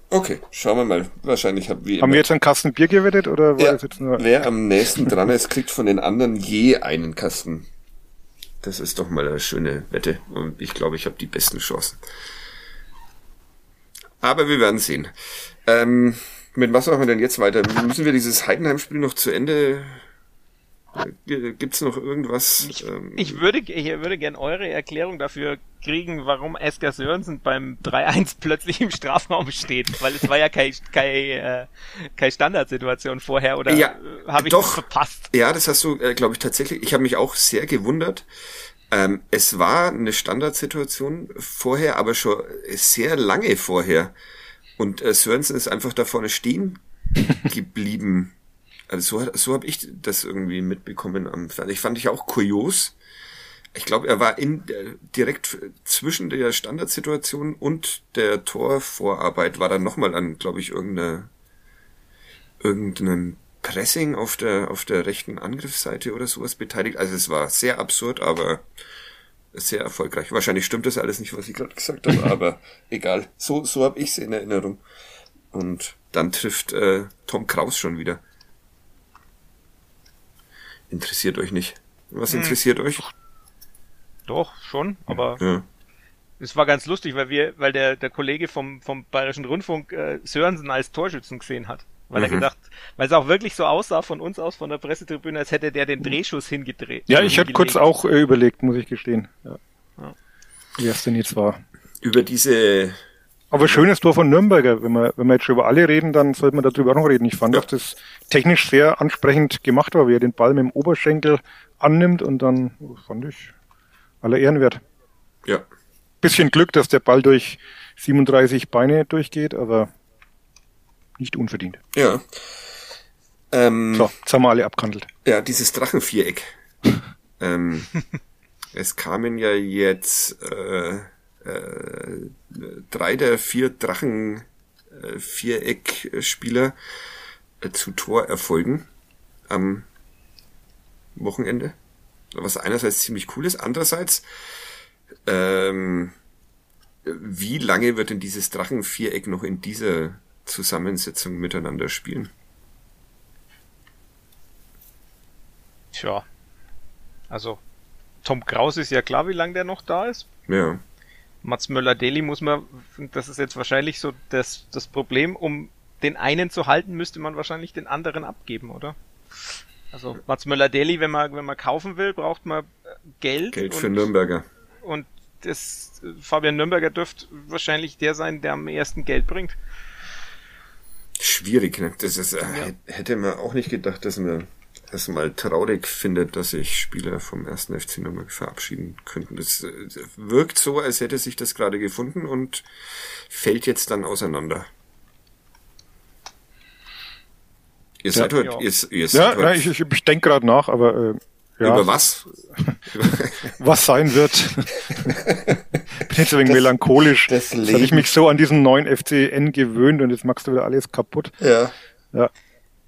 Okay, schauen wir mal. Wahrscheinlich hab, wie Haben wir jetzt einen Kasten Bier gewettet oder war ja, das jetzt nur? wer am nächsten dran ist, kriegt von den anderen je einen Kasten. Das ist doch mal eine schöne Wette. Und ich glaube, ich habe die besten Chancen. Aber wir werden sehen. Ähm, mit was machen wir denn jetzt weiter? Müssen wir dieses Heidenheim-Spiel noch zu Ende? Äh, Gibt's noch irgendwas? Ich, ähm, ich würde, ich würde gern eure Erklärung dafür kriegen, warum Esker Sörensen beim 3-1 plötzlich im Strafraum steht, weil es war ja keine keine, äh, keine Standardsituation vorher oder Ja, äh, habe ich doch. das verpasst? Ja, das hast du, glaube ich, tatsächlich. Ich habe mich auch sehr gewundert. Ähm, es war eine Standardsituation vorher, aber schon sehr lange vorher. Und äh, Sörensen ist einfach da vorne stehen geblieben. Also so, so habe ich das irgendwie mitbekommen am Fernsehen. Ich fand ich auch kurios. Ich glaube, er war in äh, direkt zwischen der Standardsituation und der Torvorarbeit war dann nochmal an, glaube ich, irgendeine irgendeinem Pressing auf der, auf der rechten Angriffsseite oder sowas beteiligt. Also es war sehr absurd, aber sehr erfolgreich. Wahrscheinlich stimmt das alles nicht, was ich gerade gesagt habe, aber egal. So, so habe ich es in Erinnerung. Und dann trifft äh, Tom Kraus schon wieder. Interessiert euch nicht. Was interessiert euch? Doch, schon, aber Ja. es war ganz lustig, weil wir, weil der, der Kollege vom, vom Bayerischen Rundfunk äh, Sörensen als Torschützen gesehen hat. Weil er Mhm. gedacht, weil es auch wirklich so aussah von uns aus, von der Pressetribüne, als hätte der den Drehschuss hingedreht. Ja, ich hatte kurz auch äh, überlegt, muss ich gestehen. Ja. Ja. Wie es denn jetzt war. Über diese, Aber schönes Tor von Nürnberger. Wenn wir, wenn wir jetzt schon über alle reden, dann sollte man darüber auch noch reden. Ich fand, Ja. dass das technisch sehr ansprechend gemacht war, wie er den Ball mit dem Oberschenkel annimmt und dann oh, fand ich aller Ehren wert. ja, Bisschen Glück, dass der Ball durch 37 Beine durchgeht, aber nicht unverdient. ja. Ähm, So, jetzt haben wir alle abgehandelt. Ja, dieses Drachenviereck. ähm, es kamen ja jetzt äh, äh, drei der vier Drachen äh, Viereck-Spieler äh, zu Torerfolgen am Wochenende. Was einerseits ziemlich cool ist, andererseits ähm, wie lange wird denn dieses Drachenviereck noch in dieser Zusammensetzung miteinander spielen? Tja. Also, Tom Kraus ist ja klar, wie lange der noch da ist. Ja. Mats Möller-Deli muss man, das ist jetzt wahrscheinlich so das, das Problem, um den einen zu halten, müsste man wahrscheinlich den anderen abgeben, oder? Also Mats Möller-Deli, wenn man, wenn man kaufen will, braucht man äh, Geld. Geld und, für Nürnberger. Und das, Fabian Nürnberger dürfte wahrscheinlich der sein, der am ersten Geld bringt. Schwierig, ne? Das ist, äh, hätte man auch nicht gedacht, dass man das mal traurig findet, dass sich Spieler vom ersten FC Nürnberg verabschieden könnten. Das äh, wirkt so, als hätte sich das gerade gefunden und fällt jetzt dann auseinander. Ihr seid heute, Ja. ihr, ihr Ja, seid heute nein, ich, ich, ich denke gerade nach, aber äh, ja, über was? was sein wird. Bin jetzt ein wenig melancholisch. das Jetzt habe ich mich so an diesen neuen FCN gewöhnt und jetzt machst du wieder alles kaputt. ja. Ja.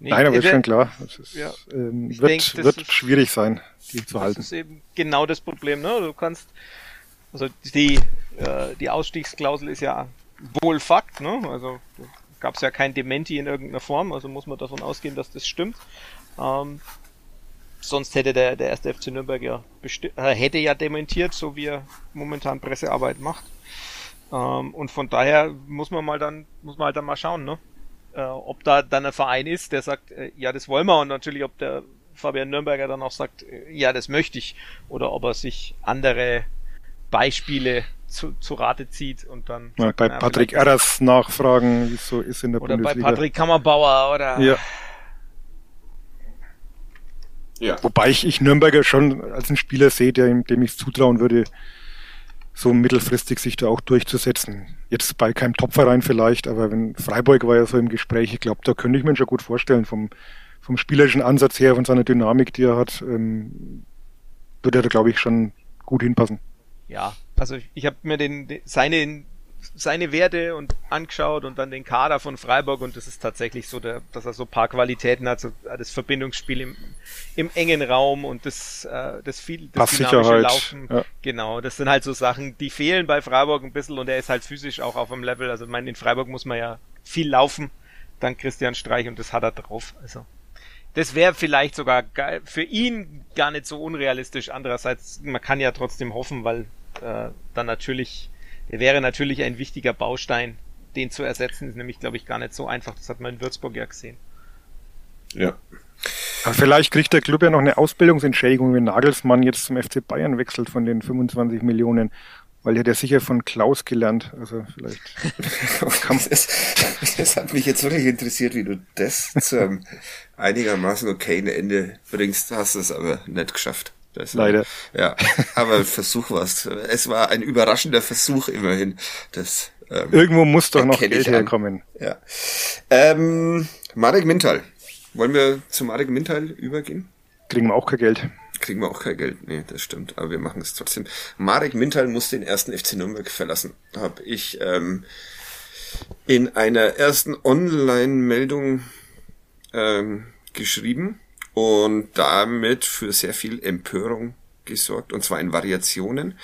Nee, Nein, aber ist der- schon klar. Das ist, Ja. ähm, wird, denk, das wird ist- schwierig sein, die zu Das halten. ist eben genau das Problem, ne? Du kannst, also die, äh, die Ausstiegsklausel ist ja wohl Fakt, ne? Also gab es ja kein Dementi in irgendeiner Form, also muss man davon ausgehen, dass das stimmt. Ähm, sonst hätte der, der erste FC Nürnberg ja äh, hätte ja dementiert, so wie er momentan Pressearbeit macht. Ähm, und von daher muss man mal dann, muss man halt dann mal schauen, ne? Äh, ob da dann ein Verein ist, der sagt, äh, ja, das wollen wir und natürlich, ob der Fabian Nürnberger dann auch sagt, äh, ja, das möchte ich, oder ob er sich andere Beispiele zu, zu Rate zieht und dann sagt, bei na, Patrick Erras nachfragen, wie es so ist in der oder bei Bundesliga. Patrick Kammerbauer oder Ja. Ja. Wobei ich, ich Nürnberger schon als einen Spieler sehe, der, dem ich zutrauen würde, so mittelfristig sich da auch durchzusetzen. Jetzt bei keinem Topverein vielleicht, aber wenn Freiburg war ja so im Gespräch, ich glaube, da könnte ich mir schon gut vorstellen, vom, vom spielerischen Ansatz her, von seiner Dynamik, die er hat, ähm, würde er da, glaube ich, schon gut hinpassen. Ja, also ich, ich habe mir den, den seine seine Werte und angeschaut und dann den Kader von Freiburg und das ist tatsächlich so, der, dass er so paar Qualitäten hat, so das Verbindungsspiel im, im engen Raum und das, äh, das viel das dynamische Laufen. Ja. Genau, das sind halt so Sachen, die fehlen bei Freiburg ein bisschen und er ist halt physisch auch auf dem Level. Also ich meine, in Freiburg muss man ja viel laufen, dank Christian Streich und das hat er drauf. Also das wäre vielleicht sogar für ihn gar nicht so unrealistisch. Andererseits, man kann ja trotzdem hoffen, weil äh, dann natürlich der wäre natürlich ein wichtiger Baustein, den zu ersetzen, ist nämlich, glaube ich, gar nicht so einfach. Das hat man in Würzburg ja gesehen. Ja. Aber vielleicht kriegt der Club ja noch eine Ausbildungsentschädigung, wenn Nagelsmann jetzt zum FC Bayern wechselt von den 25 Millionen. Weil er hat ja sicher von Klaus gelernt. Also vielleicht. das, das, hat mich jetzt wirklich interessiert, wie du das zum einigermaßen okayen Ende bringst. Hast es aber nicht geschafft. Das, Leider. Ja, aber Versuch war es. Es war ein überraschender Versuch immerhin. Das, ähm, Irgendwo muss doch noch Geld herkommen. Ja. Ähm, Marek Mintal. Wollen wir zu Marek Mintal übergehen? Kriegen wir auch kein Geld. Kriegen wir auch kein Geld. Nee, das stimmt. Aber wir machen es trotzdem. Marek Mintal muss den ersten FC Nürnberg verlassen. Hab ich ähm, in einer ersten Online-Meldung ähm, geschrieben und damit für sehr viel Empörung gesorgt, und zwar in Variationen.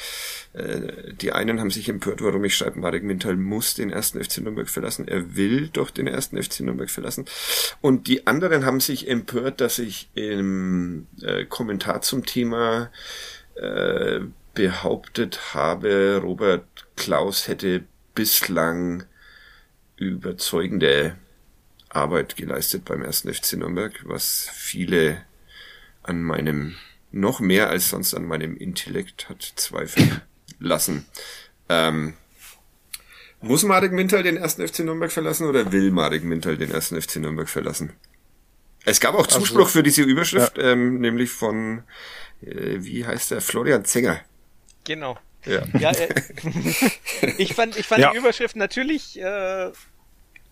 Äh, die einen haben sich empört, warum ich schreibe, Marek Mintal muss den ersten FC Nürnberg verlassen. Er will doch den ersten FC Nürnberg verlassen. Und die anderen haben sich empört, dass ich im äh, Kommentar zum Thema äh, behauptet habe, Robert Klaus hätte bislang überzeugende Arbeit geleistet beim ersten FC Nürnberg, was viele an meinem, noch mehr als sonst an meinem Intellekt hat zweifeln lassen. Ähm, muss Marek Mintal den ersten FC Nürnberg verlassen oder will Marek Mintal den ersten FC Nürnberg verlassen? Es gab auch Zuspruch für diese Überschrift, ja. ähm, nämlich von, äh, wie heißt der, Florian Zenger. Genau. Ja. ja äh, ich fand, ich fand ja. die Überschrift natürlich äh,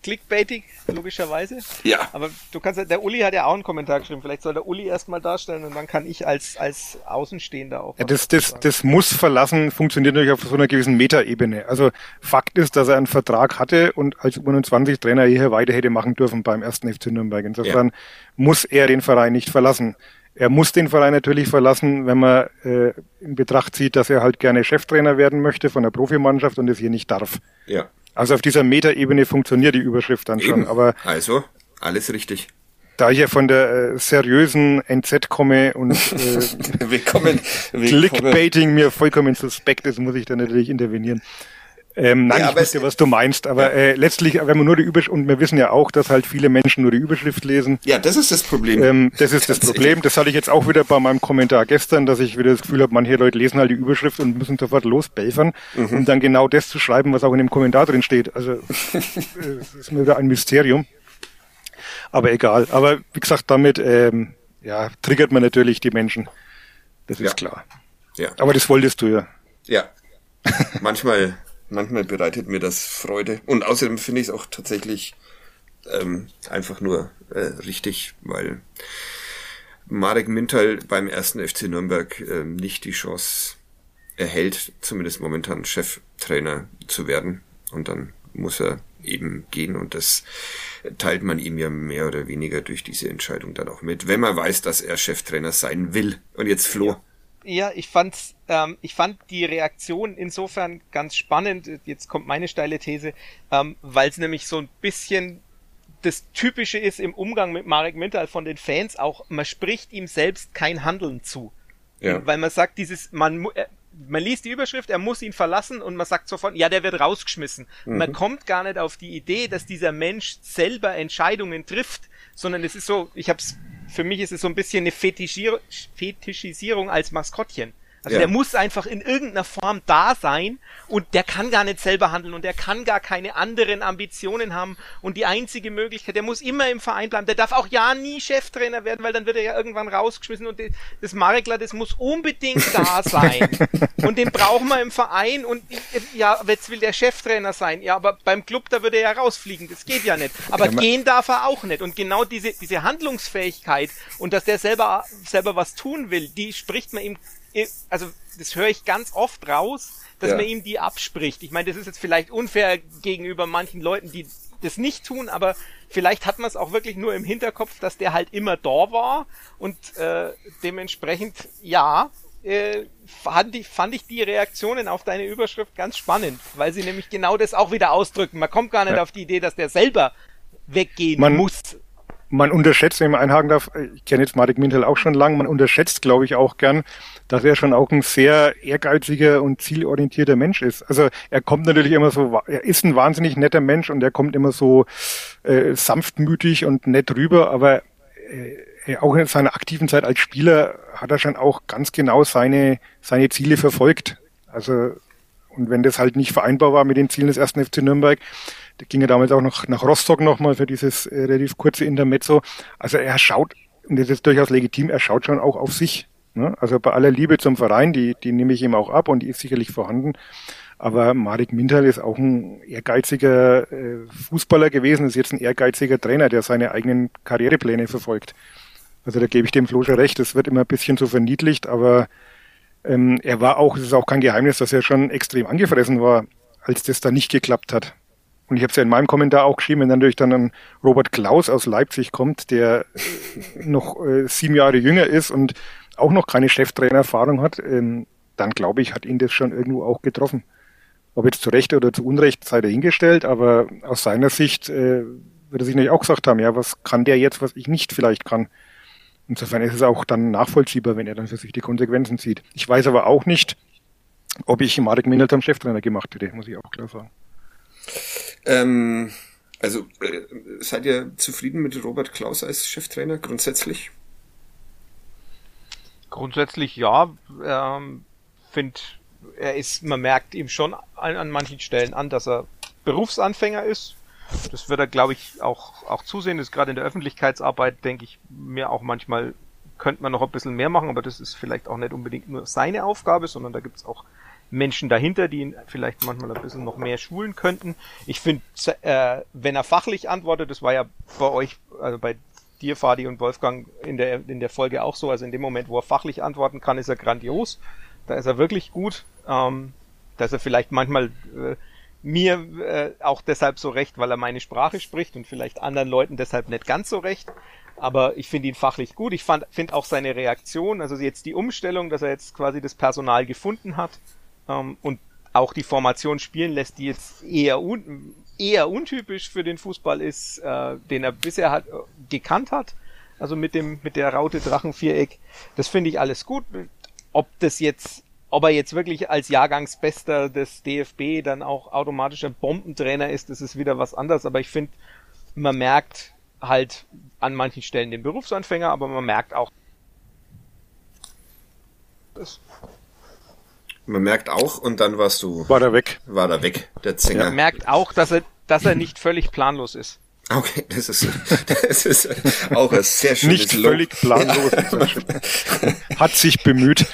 clickbaitig, logischerweise. Ja. Aber du kannst, der Uli hat ja auch einen Kommentar geschrieben. Vielleicht soll der Uli erstmal darstellen und dann kann ich als, als Außenstehender auch. Ja, das, das, das muss verlassen, funktioniert natürlich auf so einer gewissen Metaebene. Also Fakt ist, dass er einen Vertrag hatte und als U21-Trainer hier weiter hätte machen dürfen beim ersten FC Nürnberg. Insofern ja. muss er den Verein nicht verlassen. Er muss den Verein natürlich verlassen, wenn man äh, in Betracht zieht, dass er halt gerne Cheftrainer werden möchte von der Profimannschaft und es hier nicht darf. Ja. Also auf dieser Metaebene funktioniert die Überschrift dann Eben. schon. Aber also, alles richtig. Da ich ja von der äh, seriösen NZ komme und äh, willkommen, willkommen. Clickbaiting mir vollkommen suspekt ist, muss ich da natürlich intervenieren. Ähm, nein, ja, ich wusste, was du meinst, aber äh, letztlich, wenn man nur die Überschrift, und wir wissen ja auch, dass halt viele Menschen nur die Überschrift lesen. Ja, das ist das Problem. Ähm, das ist das Problem. Das hatte ich jetzt auch wieder bei meinem Kommentar gestern, dass ich wieder das Gefühl habe, manche Leute lesen halt die Überschrift und müssen sofort losbelfern, mhm. um dann genau das zu schreiben, was auch in dem Kommentar drin steht. Also, das ist mir wieder ein Mysterium. Aber egal. Aber wie gesagt, damit, ähm, ja, triggert man natürlich die Menschen. Das ist ja. klar. Ja. Aber das wolltest du ja. Ja. Manchmal manchmal bereitet mir das Freude. Und außerdem finde ich es auch tatsächlich ähm, einfach nur äh, richtig, weil Marek Mintal beim ersten FC Nürnberg äh, nicht die Chance erhält, zumindest momentan Cheftrainer zu werden. Und dann muss er eben gehen und das teilt man ihm ja mehr oder weniger durch diese Entscheidung dann auch mit, wenn man weiß, dass er Cheftrainer sein will. Und jetzt Flo. Ja. Ja, ich fand's, ähm, ich fand die Reaktion insofern ganz spannend. Jetzt kommt meine steile These, ähm, weil es nämlich so ein bisschen das Typische ist im Umgang mit Marek Mintal von den Fans auch, man spricht ihm selbst kein Handeln zu. Ja. Weil man sagt, dieses, man, äh, man liest die Überschrift, er muss ihn verlassen und man sagt sofort, ja, der wird rausgeschmissen. Mhm. Man kommt gar nicht auf die Idee, dass dieser Mensch selber Entscheidungen trifft, sondern es ist so, ich hab's für mich ist es so ein bisschen eine Fetischisierung als Maskottchen. Also ja. der muss einfach in irgendeiner Form da sein und der kann gar nicht selber handeln und der kann gar keine anderen Ambitionen haben und die einzige Möglichkeit, der muss immer im Verein bleiben. Der darf auch ja nie Cheftrainer werden, weil dann wird er ja irgendwann rausgeschmissen und das Marekler, das muss unbedingt da sein. und den brauchen wir im Verein und ja, jetzt will der Cheftrainer sein. Ja, aber beim Club, da würde er ja rausfliegen. Das geht ja nicht. Aber ja, gehen darf er auch nicht. Und genau diese, diese Handlungsfähigkeit und dass der selber, selber was tun will, die spricht man ihm also das höre ich ganz oft raus, dass ja. man ihm die abspricht. Ich meine, das ist jetzt vielleicht unfair gegenüber manchen Leuten, die das nicht tun, aber vielleicht hat man es auch wirklich nur im Hinterkopf, dass der halt immer da war und äh, dementsprechend, ja, äh, fand, ich, fand ich die Reaktionen auf deine Überschrift ganz spannend, weil sie nämlich genau das auch wieder ausdrücken. Man kommt gar nicht ja. auf die Idee, dass der selber weggehen man, muss man unterschätzt, wenn man einhaken darf, ich kenne jetzt Marek Mintel auch schon lang, man unterschätzt, glaube ich, auch gern, dass er schon auch ein sehr ehrgeiziger und zielorientierter Mensch ist. Also er kommt natürlich immer so, er ist ein wahnsinnig netter Mensch und er kommt immer so äh, sanftmütig und nett rüber, aber äh, auch in seiner aktiven Zeit als Spieler hat er schon auch ganz genau seine, seine Ziele verfolgt. Also und wenn das halt nicht vereinbar war mit den Zielen des ersten FC Nürnberg, der ging ja damals auch noch nach Rostock nochmal für dieses äh, relativ kurze Intermezzo. Also er schaut, und das ist durchaus legitim, er schaut schon auch auf sich. Ne? Also bei aller Liebe zum Verein, die, die nehme ich ihm auch ab und die ist sicherlich vorhanden. Aber Marek Mintal ist auch ein ehrgeiziger äh, Fußballer gewesen, ist jetzt ein ehrgeiziger Trainer, der seine eigenen Karrierepläne verfolgt. Also da gebe ich dem Flo schon recht, das wird immer ein bisschen so verniedlicht, aber ähm, er war auch, es ist auch kein Geheimnis, dass er schon extrem angefressen war, als das da nicht geklappt hat. Und ich habe es ja in meinem Kommentar auch geschrieben, wenn natürlich dann ein Robert Klaus aus Leipzig kommt, der noch äh, sieben Jahre jünger ist und auch noch keine Cheftrainererfahrung hat, ähm, dann glaube ich, hat ihn das schon irgendwo auch getroffen. Ob jetzt zu Recht oder zu Unrecht sei dahingestellt, aber aus seiner Sicht äh, würde er sich natürlich auch gesagt haben, ja, was kann der jetzt, was ich nicht vielleicht kann. Insofern ist es auch dann nachvollziehbar, wenn er dann für sich die Konsequenzen zieht. Ich weiß aber auch nicht, ob ich Marek Minel zum Cheftrainer gemacht hätte, muss ich auch klar sagen. Ähm, also äh, seid ihr zufrieden mit Robert Klaus als Cheftrainer grundsätzlich? Grundsätzlich ja. Ähm, Finde, er ist, man merkt ihm schon an, an manchen Stellen an, dass er Berufsanfänger ist. Das wird er, glaube ich, auch, auch zusehen. Das ist gerade in der Öffentlichkeitsarbeit, denke ich, mir auch manchmal könnte man noch ein bisschen mehr machen, aber das ist vielleicht auch nicht unbedingt nur seine Aufgabe, sondern da gibt es auch Menschen dahinter, die ihn vielleicht manchmal ein bisschen noch mehr schulen könnten. Ich finde, äh, wenn er fachlich antwortet, das war ja bei euch, also bei dir, Fadi und Wolfgang in der, in der Folge auch so, also in dem Moment, wo er fachlich antworten kann, ist er grandios. Da ist er wirklich gut. Ähm, da ist er vielleicht manchmal äh, mir äh, auch deshalb so recht, weil er meine Sprache spricht und vielleicht anderen Leuten deshalb nicht ganz so recht. Aber ich finde ihn fachlich gut. Ich finde auch seine Reaktion, also jetzt die Umstellung, dass er jetzt quasi das Personal gefunden hat, ähm, und auch die Formation spielen lässt, die jetzt eher, un eher untypisch für den Fußball ist, äh, den er bisher hat, äh, gekannt hat. Also mit dem, mit der Raute Drachenviereck. Das finde ich alles gut. Ob das jetzt, ob er jetzt wirklich als Jahrgangsbester des DFB dann auch automatischer Bombentrainer ist, das ist wieder was anderes. Aber ich finde, man merkt halt an manchen Stellen den Berufsanfänger, aber man merkt auch, das man merkt auch, und dann warst du. War da weg. War da weg, der Zänger. Man merkt auch, dass er, dass er nicht völlig planlos ist. Okay, das ist, das ist auch ein sehr schönes Nicht Lob. völlig planlos. Ja. Hat sich bemüht.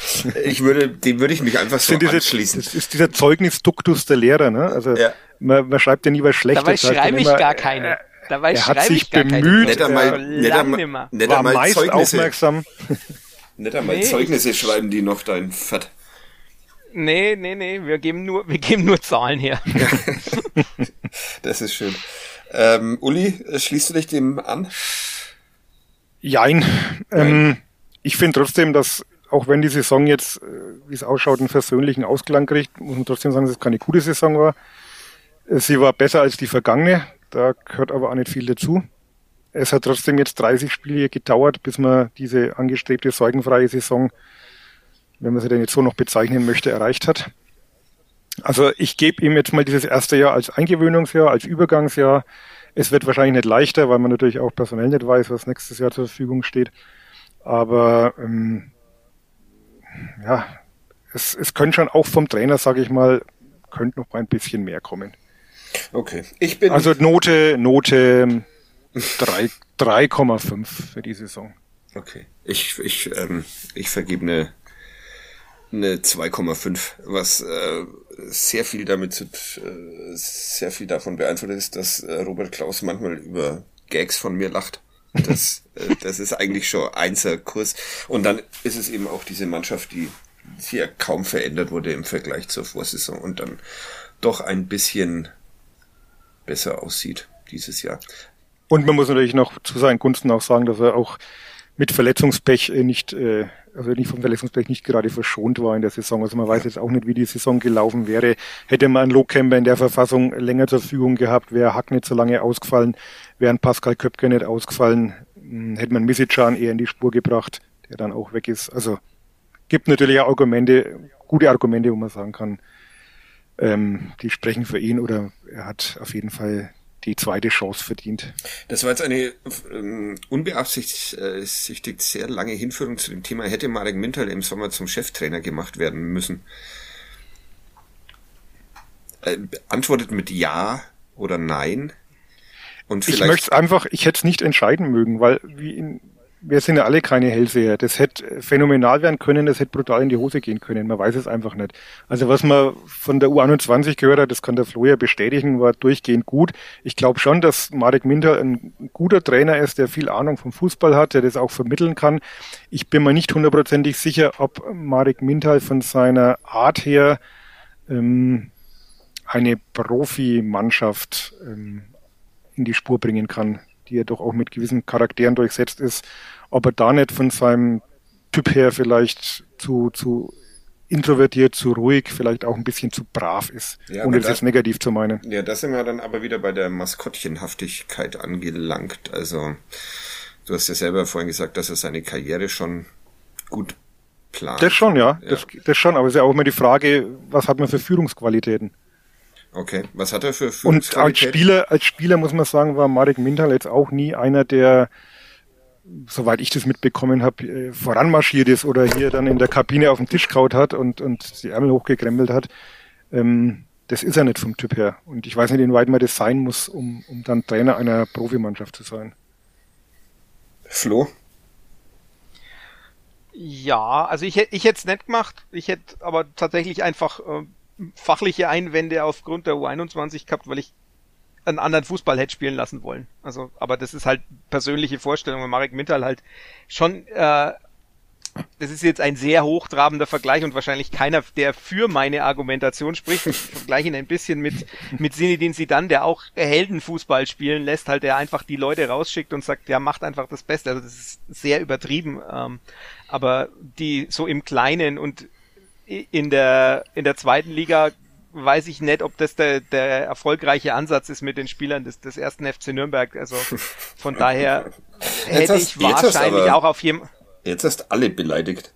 Ich würde, dem würde ich mich einfach so diese, anschließen. Das ist dieser Zeugnisduktus der Lehrer, ne? Also, ja. man, man schreibt ja nie was Schlechtes. Dabei schreibe ich gar keine. Äh, Dabei er hat sich bemüht. Nicht einmal, nicht einmal, nicht einmal meist Zeugnisse. aufmerksam. Nicht einmal nee, Zeugnisse schreiben die noch dein Fett. Nee, nee, nee, wir geben nur, wir geben nur Zahlen her. das ist schön. Ähm, Uli, schließt du dich dem an? Jein. Ähm, ich finde trotzdem, dass auch wenn die Saison jetzt, äh, wie es ausschaut, einen versöhnlichen Ausklang kriegt, muss man trotzdem sagen, dass es keine gute Saison war. Äh, sie war besser als die vergangene, da gehört aber auch nicht viel dazu. Es hat trotzdem jetzt 30 Spiele gedauert, bis man diese angestrebte sorgenfreie Saison wenn man sie denn jetzt so noch bezeichnen möchte, erreicht hat. Also ich gebe ihm jetzt mal dieses erste Jahr als Eingewöhnungsjahr, als Übergangsjahr. Es wird wahrscheinlich nicht leichter, weil man natürlich auch personell nicht weiß, was nächstes Jahr zur Verfügung steht. Aber ähm, ja, es, es könnte schon auch vom Trainer, sage ich mal, könnte noch ein bisschen mehr kommen. Okay. Ich bin. Also Note, Note 3,5 für die Saison. Okay. Ich, ich, ähm, ich vergebe eine, eine 2,5, was äh, sehr viel damit zu, äh, sehr viel davon beeinflusst ist, dass äh, Robert Klaus manchmal über Gags von mir lacht. Das, äh, das ist eigentlich schon einser Kurs. Und dann ist es eben auch diese Mannschaft, die hier kaum verändert wurde im Vergleich zur Vorsaison und dann doch ein bisschen besser aussieht dieses Jahr. Und man muss natürlich noch zu seinen Gunsten auch sagen, dass er auch mit Verletzungspech äh, nicht, äh, also nicht vom Verletzungspech nicht gerade verschont war in der Saison. Also man weiß jetzt auch nicht, wie die Saison gelaufen wäre. Hätte man einen Lohkämper in der Verfassung länger zur Verfügung gehabt, wäre Hack nicht so lange ausgefallen, wäre ein Pascal Köpke nicht ausgefallen, hm, hätte man Misicjan eher in die Spur gebracht, der dann auch weg ist. Also gibt natürlich auch Argumente, gute Argumente, wo man sagen kann, ähm, die sprechen für ihn oder er hat auf jeden Fall die zweite Chance verdient. Das war jetzt eine ähm, unbeabsichtigt sehr lange Hinführung zu dem Thema. Hätte Marek Mintal im Sommer zum Cheftrainer gemacht werden müssen? Äh, antwortet mit Ja oder Nein. Und ich möchte einfach, ich hätte es nicht entscheiden mögen, weil wie in, wir sind ja alle keine Hellseher. Das hätte phänomenal werden können, das hätte brutal in die Hose gehen können. Man weiß es einfach nicht. Also was man von der U21 gehört hat, das kann der Flo ja bestätigen, war durchgehend gut. Ich glaube schon, dass Marek Minter ein guter Trainer ist, der viel Ahnung vom Fußball hat, der das auch vermitteln kann. Ich bin mir nicht hundertprozentig sicher, ob Marek Mintal von seiner Art her ähm, eine Profimannschaft ähm, in die Spur bringen kann die ja doch auch mit gewissen Charakteren durchsetzt ist, ob er da nicht von seinem Typ her vielleicht zu, zu introvertiert, zu ruhig, vielleicht auch ein bisschen zu brav ist, ja, ohne das jetzt negativ zu meinen. Ja, das sind wir dann aber wieder bei der Maskottchenhaftigkeit angelangt. Also, du hast ja selber vorhin gesagt, dass er seine Karriere schon gut plant. Das schon, ja, ja. Das, das schon, aber es ist ja auch immer die Frage, was hat man für Führungsqualitäten? Okay, was hat er für Und als Spieler, als Spieler muss man sagen, war Marek Mintal jetzt auch nie einer, der, soweit ich das mitbekommen habe, äh, voranmarschiert ist oder hier dann in der Kabine auf dem Tisch kaut hat und, und die Ärmel hochgekrempelt hat. Ähm, das ist er nicht vom Typ her. Und ich weiß nicht, inwieweit man das sein muss, um, um dann Trainer einer Profimannschaft zu sein. Flo? Ja, also ich, ich hätte es nicht gemacht. Ich hätte aber tatsächlich einfach äh, fachliche Einwände aufgrund der U21 gehabt, weil ich einen anderen Fußball hätte spielen lassen wollen. Also, aber das ist halt persönliche Vorstellung, Marek Mintal halt schon, äh, das ist jetzt ein sehr hochtrabender Vergleich und wahrscheinlich keiner, der für meine Argumentation spricht. Ich vergleiche ihn ein bisschen mit, mit Sinidin Sidan, der auch Heldenfußball spielen lässt, halt der einfach die Leute rausschickt und sagt, ja, macht einfach das Beste. Also das ist sehr übertrieben. Ähm, aber die so im Kleinen und in der, in der zweiten Liga weiß ich nicht, ob das der, der erfolgreiche Ansatz ist mit den Spielern des, des ersten FC Nürnberg. Also von daher hätte hast, ich wahrscheinlich auch auf jedem. Jetzt hast alle beleidigt.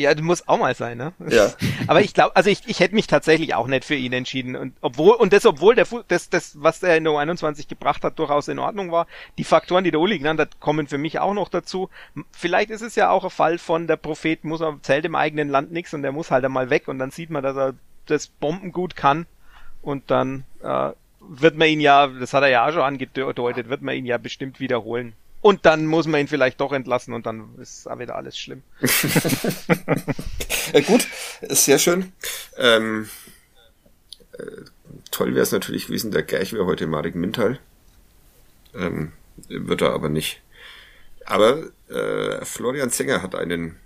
Ja, du musst auch mal sein, ne? Ja. Aber ich glaube, also ich, ich hätte mich tatsächlich auch nicht für ihn entschieden. Und obwohl, und das, obwohl der das, das, was er in der U21 gebracht hat, durchaus in Ordnung war. Die Faktoren, die der Uli genannt hat, kommen für mich auch noch dazu. Vielleicht ist es ja auch ein Fall von der Prophet muss er, zählt im eigenen Land nichts und der muss halt einmal weg und dann sieht man, dass er das Bombengut kann und dann äh, wird man ihn ja, das hat er ja auch schon angedeutet, wird man ihn ja bestimmt wiederholen. Und dann muss man ihn vielleicht doch entlassen und dann ist auch wieder alles schlimm. ja, gut, sehr schön. Ähm, äh, toll wäre es natürlich gewesen, der gleich wäre heute Marek Mintal. Ähm, wird er aber nicht. Aber äh, Florian Zenger hat einen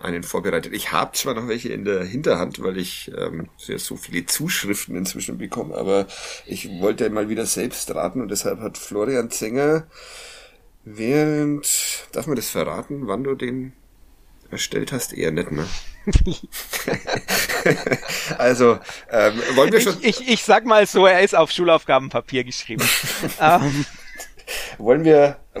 einen vorbereitet. Ich habe zwar noch welche in der Hinterhand, weil ich ähm, sehr so viele Zuschriften inzwischen bekomme, aber ich wollte mal wieder selbst raten und deshalb hat Florian Zenger Während, darf man das verraten, wann du den erstellt hast? Eher nicht, ne? also, ähm, wollen wir schon. Ich, ich, ich sag mal so, er ist auf Schulaufgabenpapier geschrieben. ähm. Wollen wir, äh,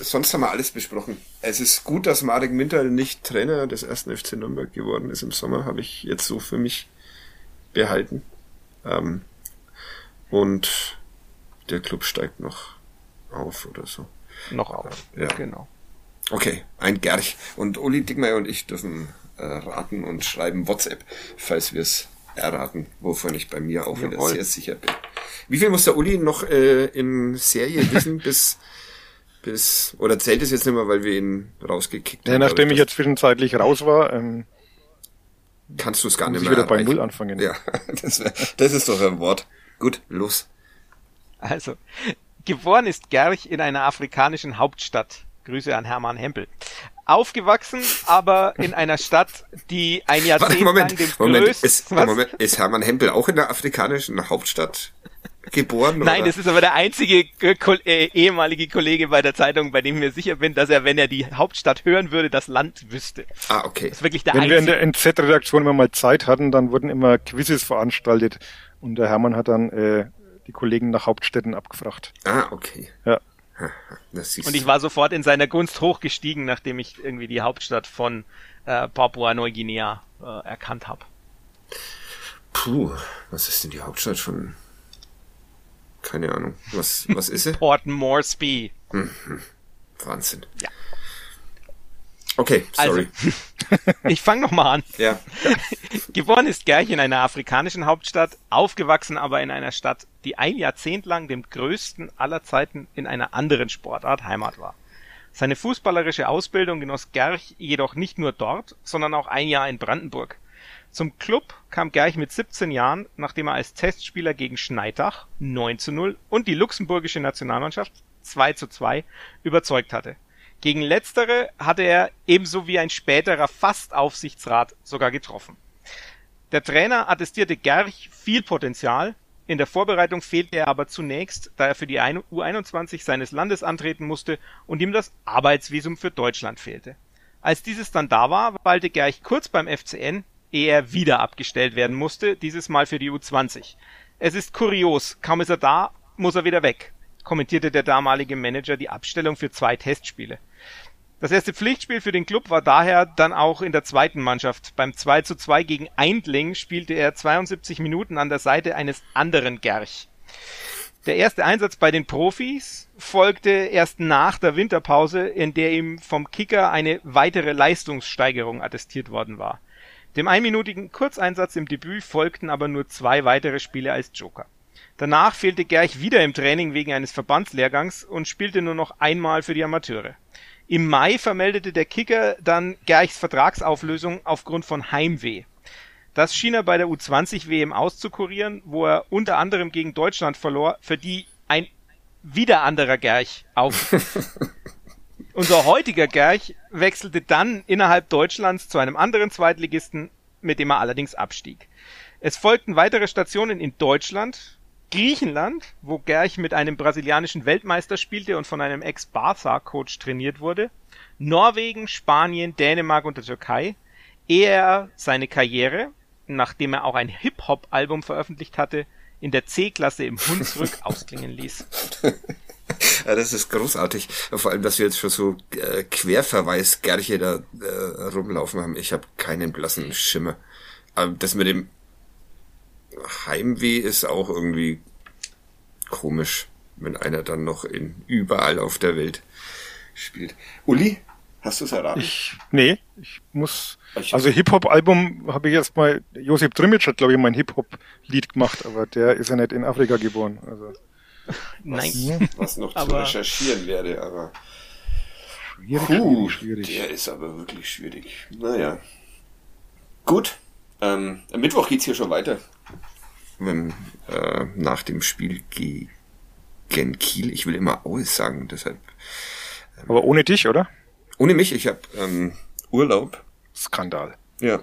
sonst haben wir alles besprochen. Es ist gut, dass Marek Mintal nicht Trainer des ersten FC Nürnberg geworden ist im Sommer, habe ich jetzt so für mich behalten. Ähm, und der Club steigt noch auf oder so noch auf. Ja. Genau. Okay, ein Gerch. Und Uli Dickmeyer und ich dürfen äh, raten und schreiben WhatsApp, falls wir es erraten, wovon ich bei mir auch Jawohl. wieder sehr sicher bin. Wie viel muss der Uli noch äh, in Serie wissen, bis, bis, oder zählt es jetzt nicht mehr, weil wir ihn rausgekickt ja, haben? Nachdem ich jetzt zwischenzeitlich raus war, ähm, kannst du es gar nicht mehr. Ich wieder bei Null anfangen. Ja, das, wär, das ist doch ein Wort. Gut, los. Also, geboren ist Gerch in einer afrikanischen Hauptstadt. Grüße an Hermann Hempel. Aufgewachsen, aber in einer Stadt, die ein Jahrzehnt Moment, lang dem Moment, größten, ist, Moment, ist Hermann Hempel auch in der afrikanischen Hauptstadt geboren? Nein, oder? das ist aber der einzige äh, ehemalige Kollege bei der Zeitung, bei dem ich mir sicher bin, dass er, wenn er die Hauptstadt hören würde, das Land wüsste. Ah, okay. Das ist wirklich der wenn einzige. wir in der NZ-Redaktion immer mal Zeit hatten, dann wurden immer Quizzes veranstaltet und der Hermann hat dann äh, die Kollegen nach Hauptstädten abgefragt. Ah, okay. Ja. Und ich war sofort in seiner Gunst hochgestiegen, nachdem ich irgendwie die Hauptstadt von äh, Papua-Neuguinea äh, erkannt habe. Puh, was ist denn die Hauptstadt von? Keine Ahnung. Was, was ist sie? Port Moresby. Mhm. Wahnsinn. Ja. Okay, sorry. Also, ich fange nochmal an. Ja. Geboren ist Gerch in einer afrikanischen Hauptstadt, aufgewachsen aber in einer Stadt, die ein Jahrzehnt lang dem größten aller Zeiten in einer anderen Sportart Heimat war. Seine fußballerische Ausbildung genoss Gerch jedoch nicht nur dort, sondern auch ein Jahr in Brandenburg. Zum Club kam Gerch mit 17 Jahren, nachdem er als Testspieler gegen Schneidach 9 zu 0 und die luxemburgische Nationalmannschaft 2 zu 2 überzeugt hatte. Gegen letztere hatte er ebenso wie ein späterer Fastaufsichtsrat sogar getroffen. Der Trainer attestierte Gerch viel Potenzial, in der Vorbereitung fehlte er aber zunächst, da er für die U21 seines Landes antreten musste und ihm das Arbeitsvisum für Deutschland fehlte. Als dieses dann da war, weilte Gerch kurz beim FCN, ehe er wieder abgestellt werden musste, dieses Mal für die U20. Es ist kurios, kaum ist er da, muss er wieder weg kommentierte der damalige Manager die Abstellung für zwei Testspiele. Das erste Pflichtspiel für den Club war daher dann auch in der zweiten Mannschaft. Beim 2 zu 2 gegen Eindling spielte er 72 Minuten an der Seite eines anderen Gerch. Der erste Einsatz bei den Profis folgte erst nach der Winterpause, in der ihm vom Kicker eine weitere Leistungssteigerung attestiert worden war. Dem einminütigen Kurzeinsatz im Debüt folgten aber nur zwei weitere Spiele als Joker. Danach fehlte Gerch wieder im Training wegen eines Verbandslehrgangs und spielte nur noch einmal für die Amateure. Im Mai vermeldete der Kicker dann Gerchs Vertragsauflösung aufgrund von Heimweh. Das schien er bei der U20 WM auszukurieren, wo er unter anderem gegen Deutschland verlor, für die ein wieder anderer Gerch auf. Unser heutiger Gerch wechselte dann innerhalb Deutschlands zu einem anderen Zweitligisten, mit dem er allerdings abstieg. Es folgten weitere Stationen in Deutschland, Griechenland, wo Gerch mit einem brasilianischen Weltmeister spielte und von einem Ex-Barca-Coach trainiert wurde, Norwegen, Spanien, Dänemark und der Türkei, ehe er seine Karriere, nachdem er auch ein Hip-Hop-Album veröffentlicht hatte, in der C-Klasse im Hunsrück ausklingen ließ. Ja, das ist großartig. Vor allem, dass wir jetzt schon so äh, Querverweis Gerche da äh, rumlaufen haben. Ich habe keinen blassen Schimmer. Aber das mit dem Heimweh ist auch irgendwie komisch, wenn einer dann noch in überall auf der Welt spielt. Uli, hast du es erraten? Ich, nee, ich muss, also Hip-Hop-Album habe ich erst mal, Josip Trimic hat glaube ich mein Hip-Hop-Lied gemacht, aber der ist ja nicht in Afrika geboren, also. Nein. Was, was noch zu recherchieren werde, aber. Schwierig, Puh, schwierig. Der ist aber wirklich schwierig. Naja. Gut. Ähm, am Mittwoch geht's hier schon weiter äh, nach dem Spiel gegen Kiel. Ich will immer alles sagen, deshalb. Ähm, Aber ohne dich, oder? Ohne mich, ich habe ähm, Urlaub. Skandal. Ja.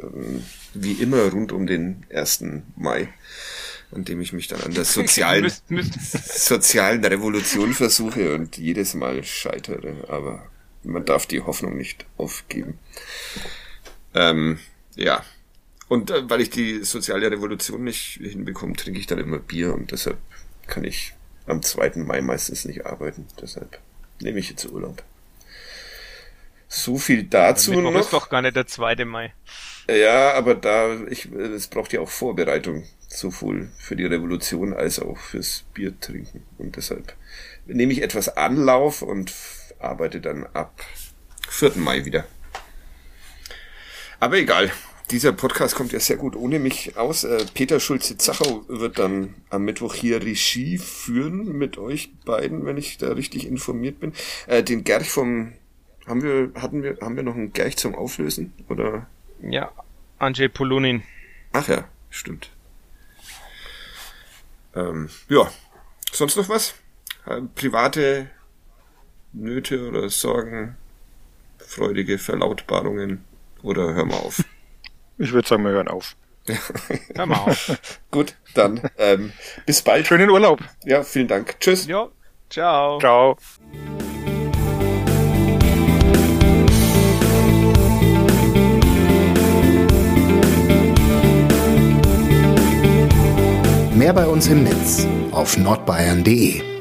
Ähm, wie immer rund um den 1. Mai, an dem ich mich dann an der sozialen, sozialen Revolution versuche und jedes Mal scheitere. Aber man darf die Hoffnung nicht aufgeben. Ähm, ja, und äh, weil ich die soziale Revolution nicht hinbekomme, trinke ich dann immer Bier und deshalb kann ich am 2. Mai meistens nicht arbeiten. Deshalb nehme ich jetzt Urlaub. So viel dazu ja, noch. ist doch gar nicht der 2. Mai. Ja, aber da, ich, es braucht ja auch Vorbereitung, sowohl für die Revolution als auch fürs Bier trinken. Und deshalb nehme ich etwas Anlauf und arbeite dann ab 4. Mai wieder. Aber egal. Dieser Podcast kommt ja sehr gut ohne mich aus. Äh, Peter Schulze-Zachau wird dann am Mittwoch hier Regie führen mit euch beiden, wenn ich da richtig informiert bin. Äh, den Gerch vom haben wir hatten wir haben wir noch einen Gerch zum Auflösen oder? Ja, Andrzej Polunin. Ach ja, stimmt. Ähm, ja, sonst noch was? Äh, private Nöte oder Sorgen, freudige Verlautbarungen oder hör mal auf. Ich würde sagen, wir hören auf. Hör mal auf. Gut, dann ähm, bis bald. Schönen Urlaub. Ja, vielen Dank. Tschüss. Ja, ciao. Ciao. Mehr bei uns im Netz auf nordbayern.de